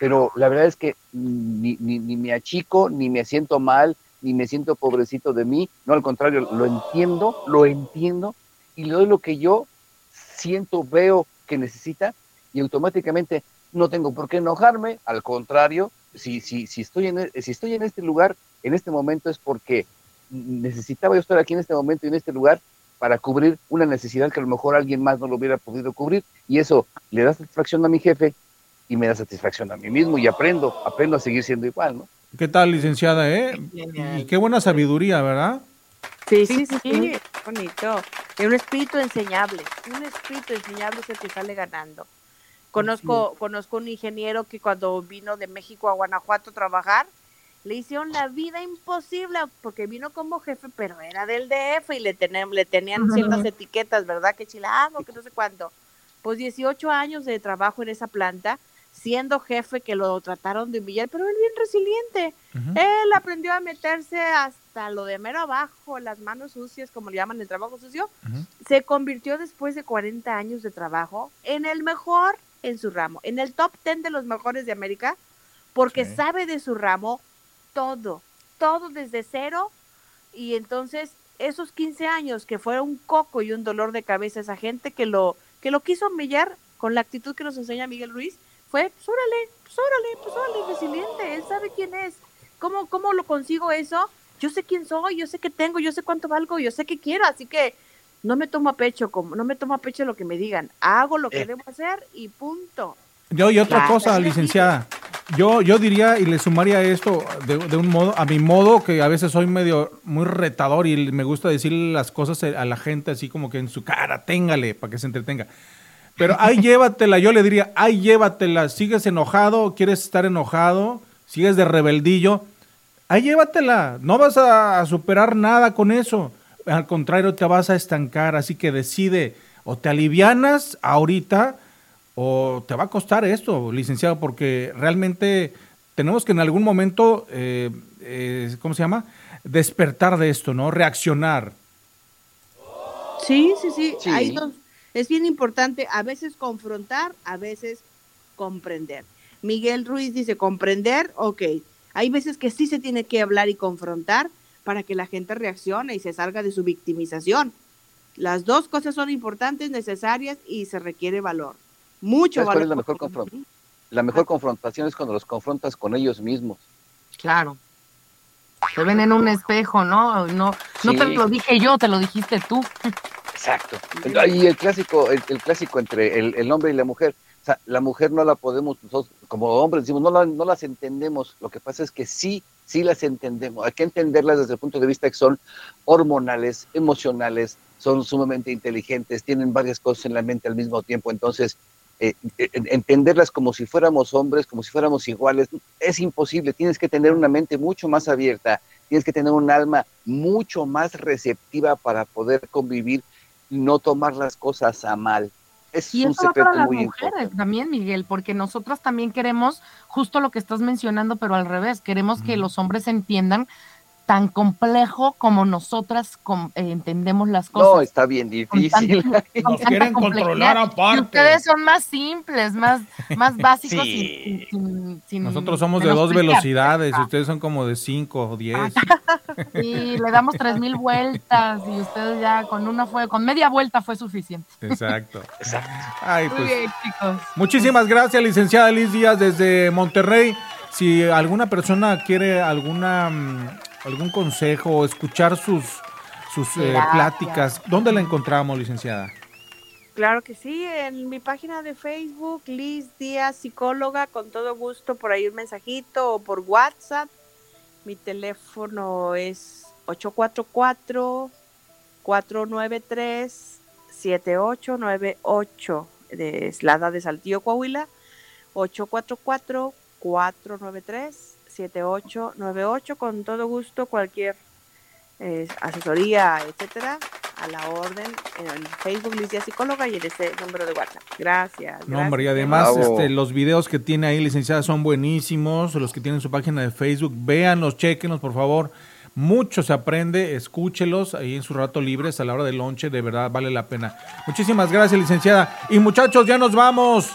pero la verdad es que ni, ni, ni me achico, ni me siento mal, ni me siento pobrecito de mí, no, al contrario, lo entiendo, lo entiendo, y le doy lo que yo siento, veo que necesita, y automáticamente no tengo por qué enojarme, al contrario, si, si, si, estoy en, e- si estoy en este lugar, en este momento es porque necesitaba yo estar aquí en este momento y en este lugar para cubrir una necesidad que a lo mejor alguien más no lo hubiera podido cubrir y eso le da satisfacción a mi jefe y me da satisfacción a mí mismo y aprendo, aprendo a seguir siendo igual, ¿no? ¿Qué tal, licenciada, eh? Y qué buena sabiduría, ¿verdad? Sí, sí, sí, sí, bonito. Es un espíritu enseñable, un espíritu enseñable es el que sale ganando. Conozco, conozco un ingeniero que cuando vino de México a Guanajuato a trabajar, le hicieron la vida imposible porque vino como jefe, pero era del DF y le, tenían, le tenían Ujú. ciertas etiquetas, ¿verdad? Que chilango, que no sé cuánto. Pues 18 años de trabajo en esa planta, siendo jefe que lo trataron de humillar, pero él bien resiliente. Él aprendió a meterse hasta lo de mero abajo, las manos sucias, como le llaman el trabajo sucio. Se convirtió después de 40 años de trabajo en el mejor en su ramo, en el top 10 de los mejores de América, porque Sí. sabe de su ramo todo, todo desde cero. Y entonces, esos 15 años que fue un coco y un dolor de cabeza, esa gente que lo, que lo quiso humillar con la actitud que nos enseña Miguel Ruiz, fue, pues órale, pues órale, pues órale, resiliente, él sabe quién es. ¿Cómo, ¿Cómo lo consigo eso? Yo sé quién soy, yo sé qué tengo, yo sé cuánto valgo, yo sé qué quiero, así que no me tomo a pecho, como, no me tomo a pecho lo que me digan, hago lo que Eh. debo hacer y punto. Yo, y otra Claro. cosa, licenciada. Yo, yo diría y le sumaría esto de, de un modo, a mi modo, que a veces soy medio muy retador y me gusta decirle las cosas a la gente así como que en su cara, téngale, para que se entretenga. Pero ahí [laughs] llévatela, yo le diría, ahí llévatela, sigues enojado, quieres estar enojado, sigues de rebeldillo, ahí llévatela, no vas a, a superar nada con eso, al contrario te vas a estancar, así que decide, o te alivianas ahorita, o te va a costar esto, licenciado, porque realmente tenemos que en algún momento, eh, eh, ¿cómo se llama? Despertar de esto, ¿no? Reaccionar. Sí, sí, sí, Sí. hay dos. Es bien importante a veces confrontar, a veces comprender. Miguel Ruiz dice comprender, ok. Hay veces que sí se tiene que hablar y confrontar para que la gente reaccione y se salga de su victimización. Las dos cosas son importantes, necesarias y se requiere valor. Mucho ¿Sabes cuál valor. es la mejor, confron- la mejor confrontación? Es cuando los confrontas con ellos mismos. Claro. Te ven en un espejo, ¿no? No, no te lo dije yo, te lo dijiste tú. Exacto. Y el clásico, el, clásico entre el, el hombre y la mujer. O sea, la mujer no la podemos, nosotros como hombres decimos, no, no las entendemos. Lo que pasa es que sí, sí las entendemos. Hay que entenderlas desde el punto de vista que son hormonales, emocionales, son sumamente inteligentes, tienen varias cosas en la mente al mismo tiempo. Entonces, eh, eh, entenderlas como si fuéramos hombres, como si fuéramos iguales, es imposible. Tienes que tener una mente mucho más abierta, tienes que tener un alma mucho más receptiva para poder convivir y no tomar las cosas a mal. Es Y un eso va para las muy mujeres importante. también, Miguel, porque nosotras también queremos justo lo que estás mencionando, pero al revés, queremos que los hombres entiendan tan complejo como nosotras com- eh, entendemos las cosas. No, está bien difícil. [laughs] Con [laughs] tanta quieren controlar Y aparte. ustedes son más simples, más, más [laughs] básicos Sí. sin- sin- sin- sin Nosotros somos de dos velocidades y ustedes son como de cinco o diez. Y le damos tres mil vueltas y ustedes ya con una fue, con media vuelta fue suficiente. Exacto. Ay, Muy pues. bien, chicos. Muchísimas gracias, licenciada Liz Díaz, desde Monterrey. Si alguna persona quiere alguna mm, algún consejo o escuchar sus, sus eh, pláticas, ¿dónde la encontramos, licenciada? Claro que sí, en mi página de Facebook, Liz Díaz, psicóloga, con todo gusto, por ahí un mensajito o por WhatsApp. Mi teléfono es 844-493-7898, de Eslada de Saltillo, Coahuila. 844-493-7898, con todo gusto, cualquier eh, asesoría, etcétera, a la orden en Facebook Liz Díaz Psicóloga y en ese número de WhatsApp. Gracias. No, hombre, y además este, los videos que tiene ahí, licenciada, son buenísimos. Los que tienen su página de Facebook, véanlos, chequenlos, por favor. Mucho se aprende, escúchelos ahí en su rato libres a la hora del lonche, de verdad vale la pena. Muchísimas gracias, licenciada. Y muchachos, ya nos vamos.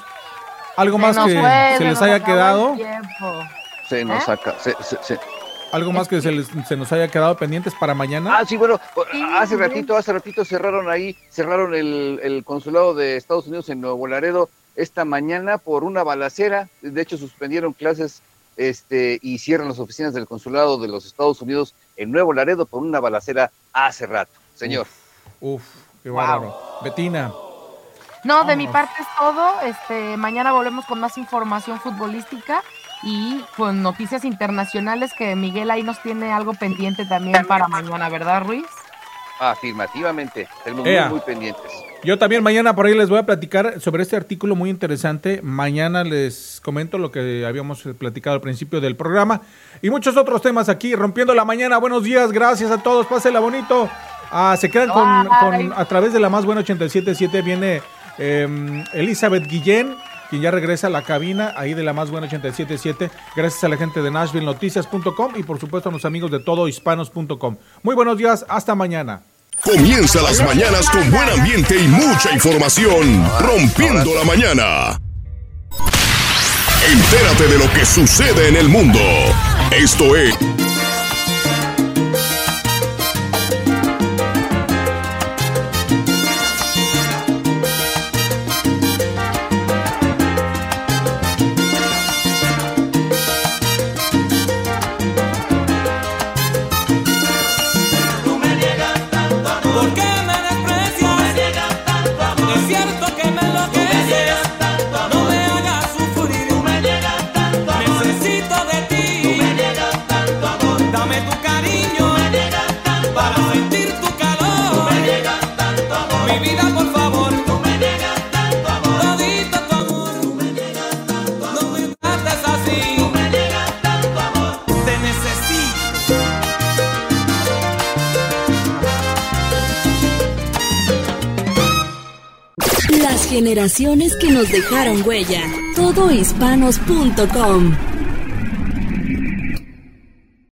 ¿Algo Se más que fue, se se les haya quedado? Se nos ¿Eh? saca, se, se- se- ¿Algo más que se, les- se nos haya quedado pendientes para mañana? Ah, sí, bueno, hace ratito, hace ratito cerraron ahí, cerraron el, el consulado de Estados Unidos en Nuevo Laredo esta mañana por una balacera. De hecho, suspendieron clases este, y cierran las oficinas del consulado de los Estados Unidos en Nuevo Laredo por una balacera hace rato. Señor. Uf, qué bárbaro. Betina. No, de mi parte es todo. Este, mañana volvemos con más información futbolística y con noticias internacionales que Miguel ahí nos tiene algo pendiente también para mañana, ¿verdad, Ruiz? Afirmativamente, tenemos muy, muy pendientes. Yo también mañana por ahí les voy a platicar sobre este artículo muy interesante. Mañana les comento lo que habíamos platicado al principio del programa y muchos otros temas aquí, rompiendo la mañana. Buenos días, gracias a todos, pásenla bonito. Ah, se quedan con, a través de la más buena 877 viene eh, Elizabeth Guillén, quien ya regresa a la cabina ahí de la más buena 877, gracias a la gente de NashvilleNoticias.com y por supuesto a los amigos de todohispanos.com. Muy buenos días, hasta mañana. Comienza las mañanas con buen ambiente y mucha información. Rompiendo la mañana. Entérate de lo que sucede en el mundo. Esto es. Generaciones que nos dejaron huella. Todohispanos.com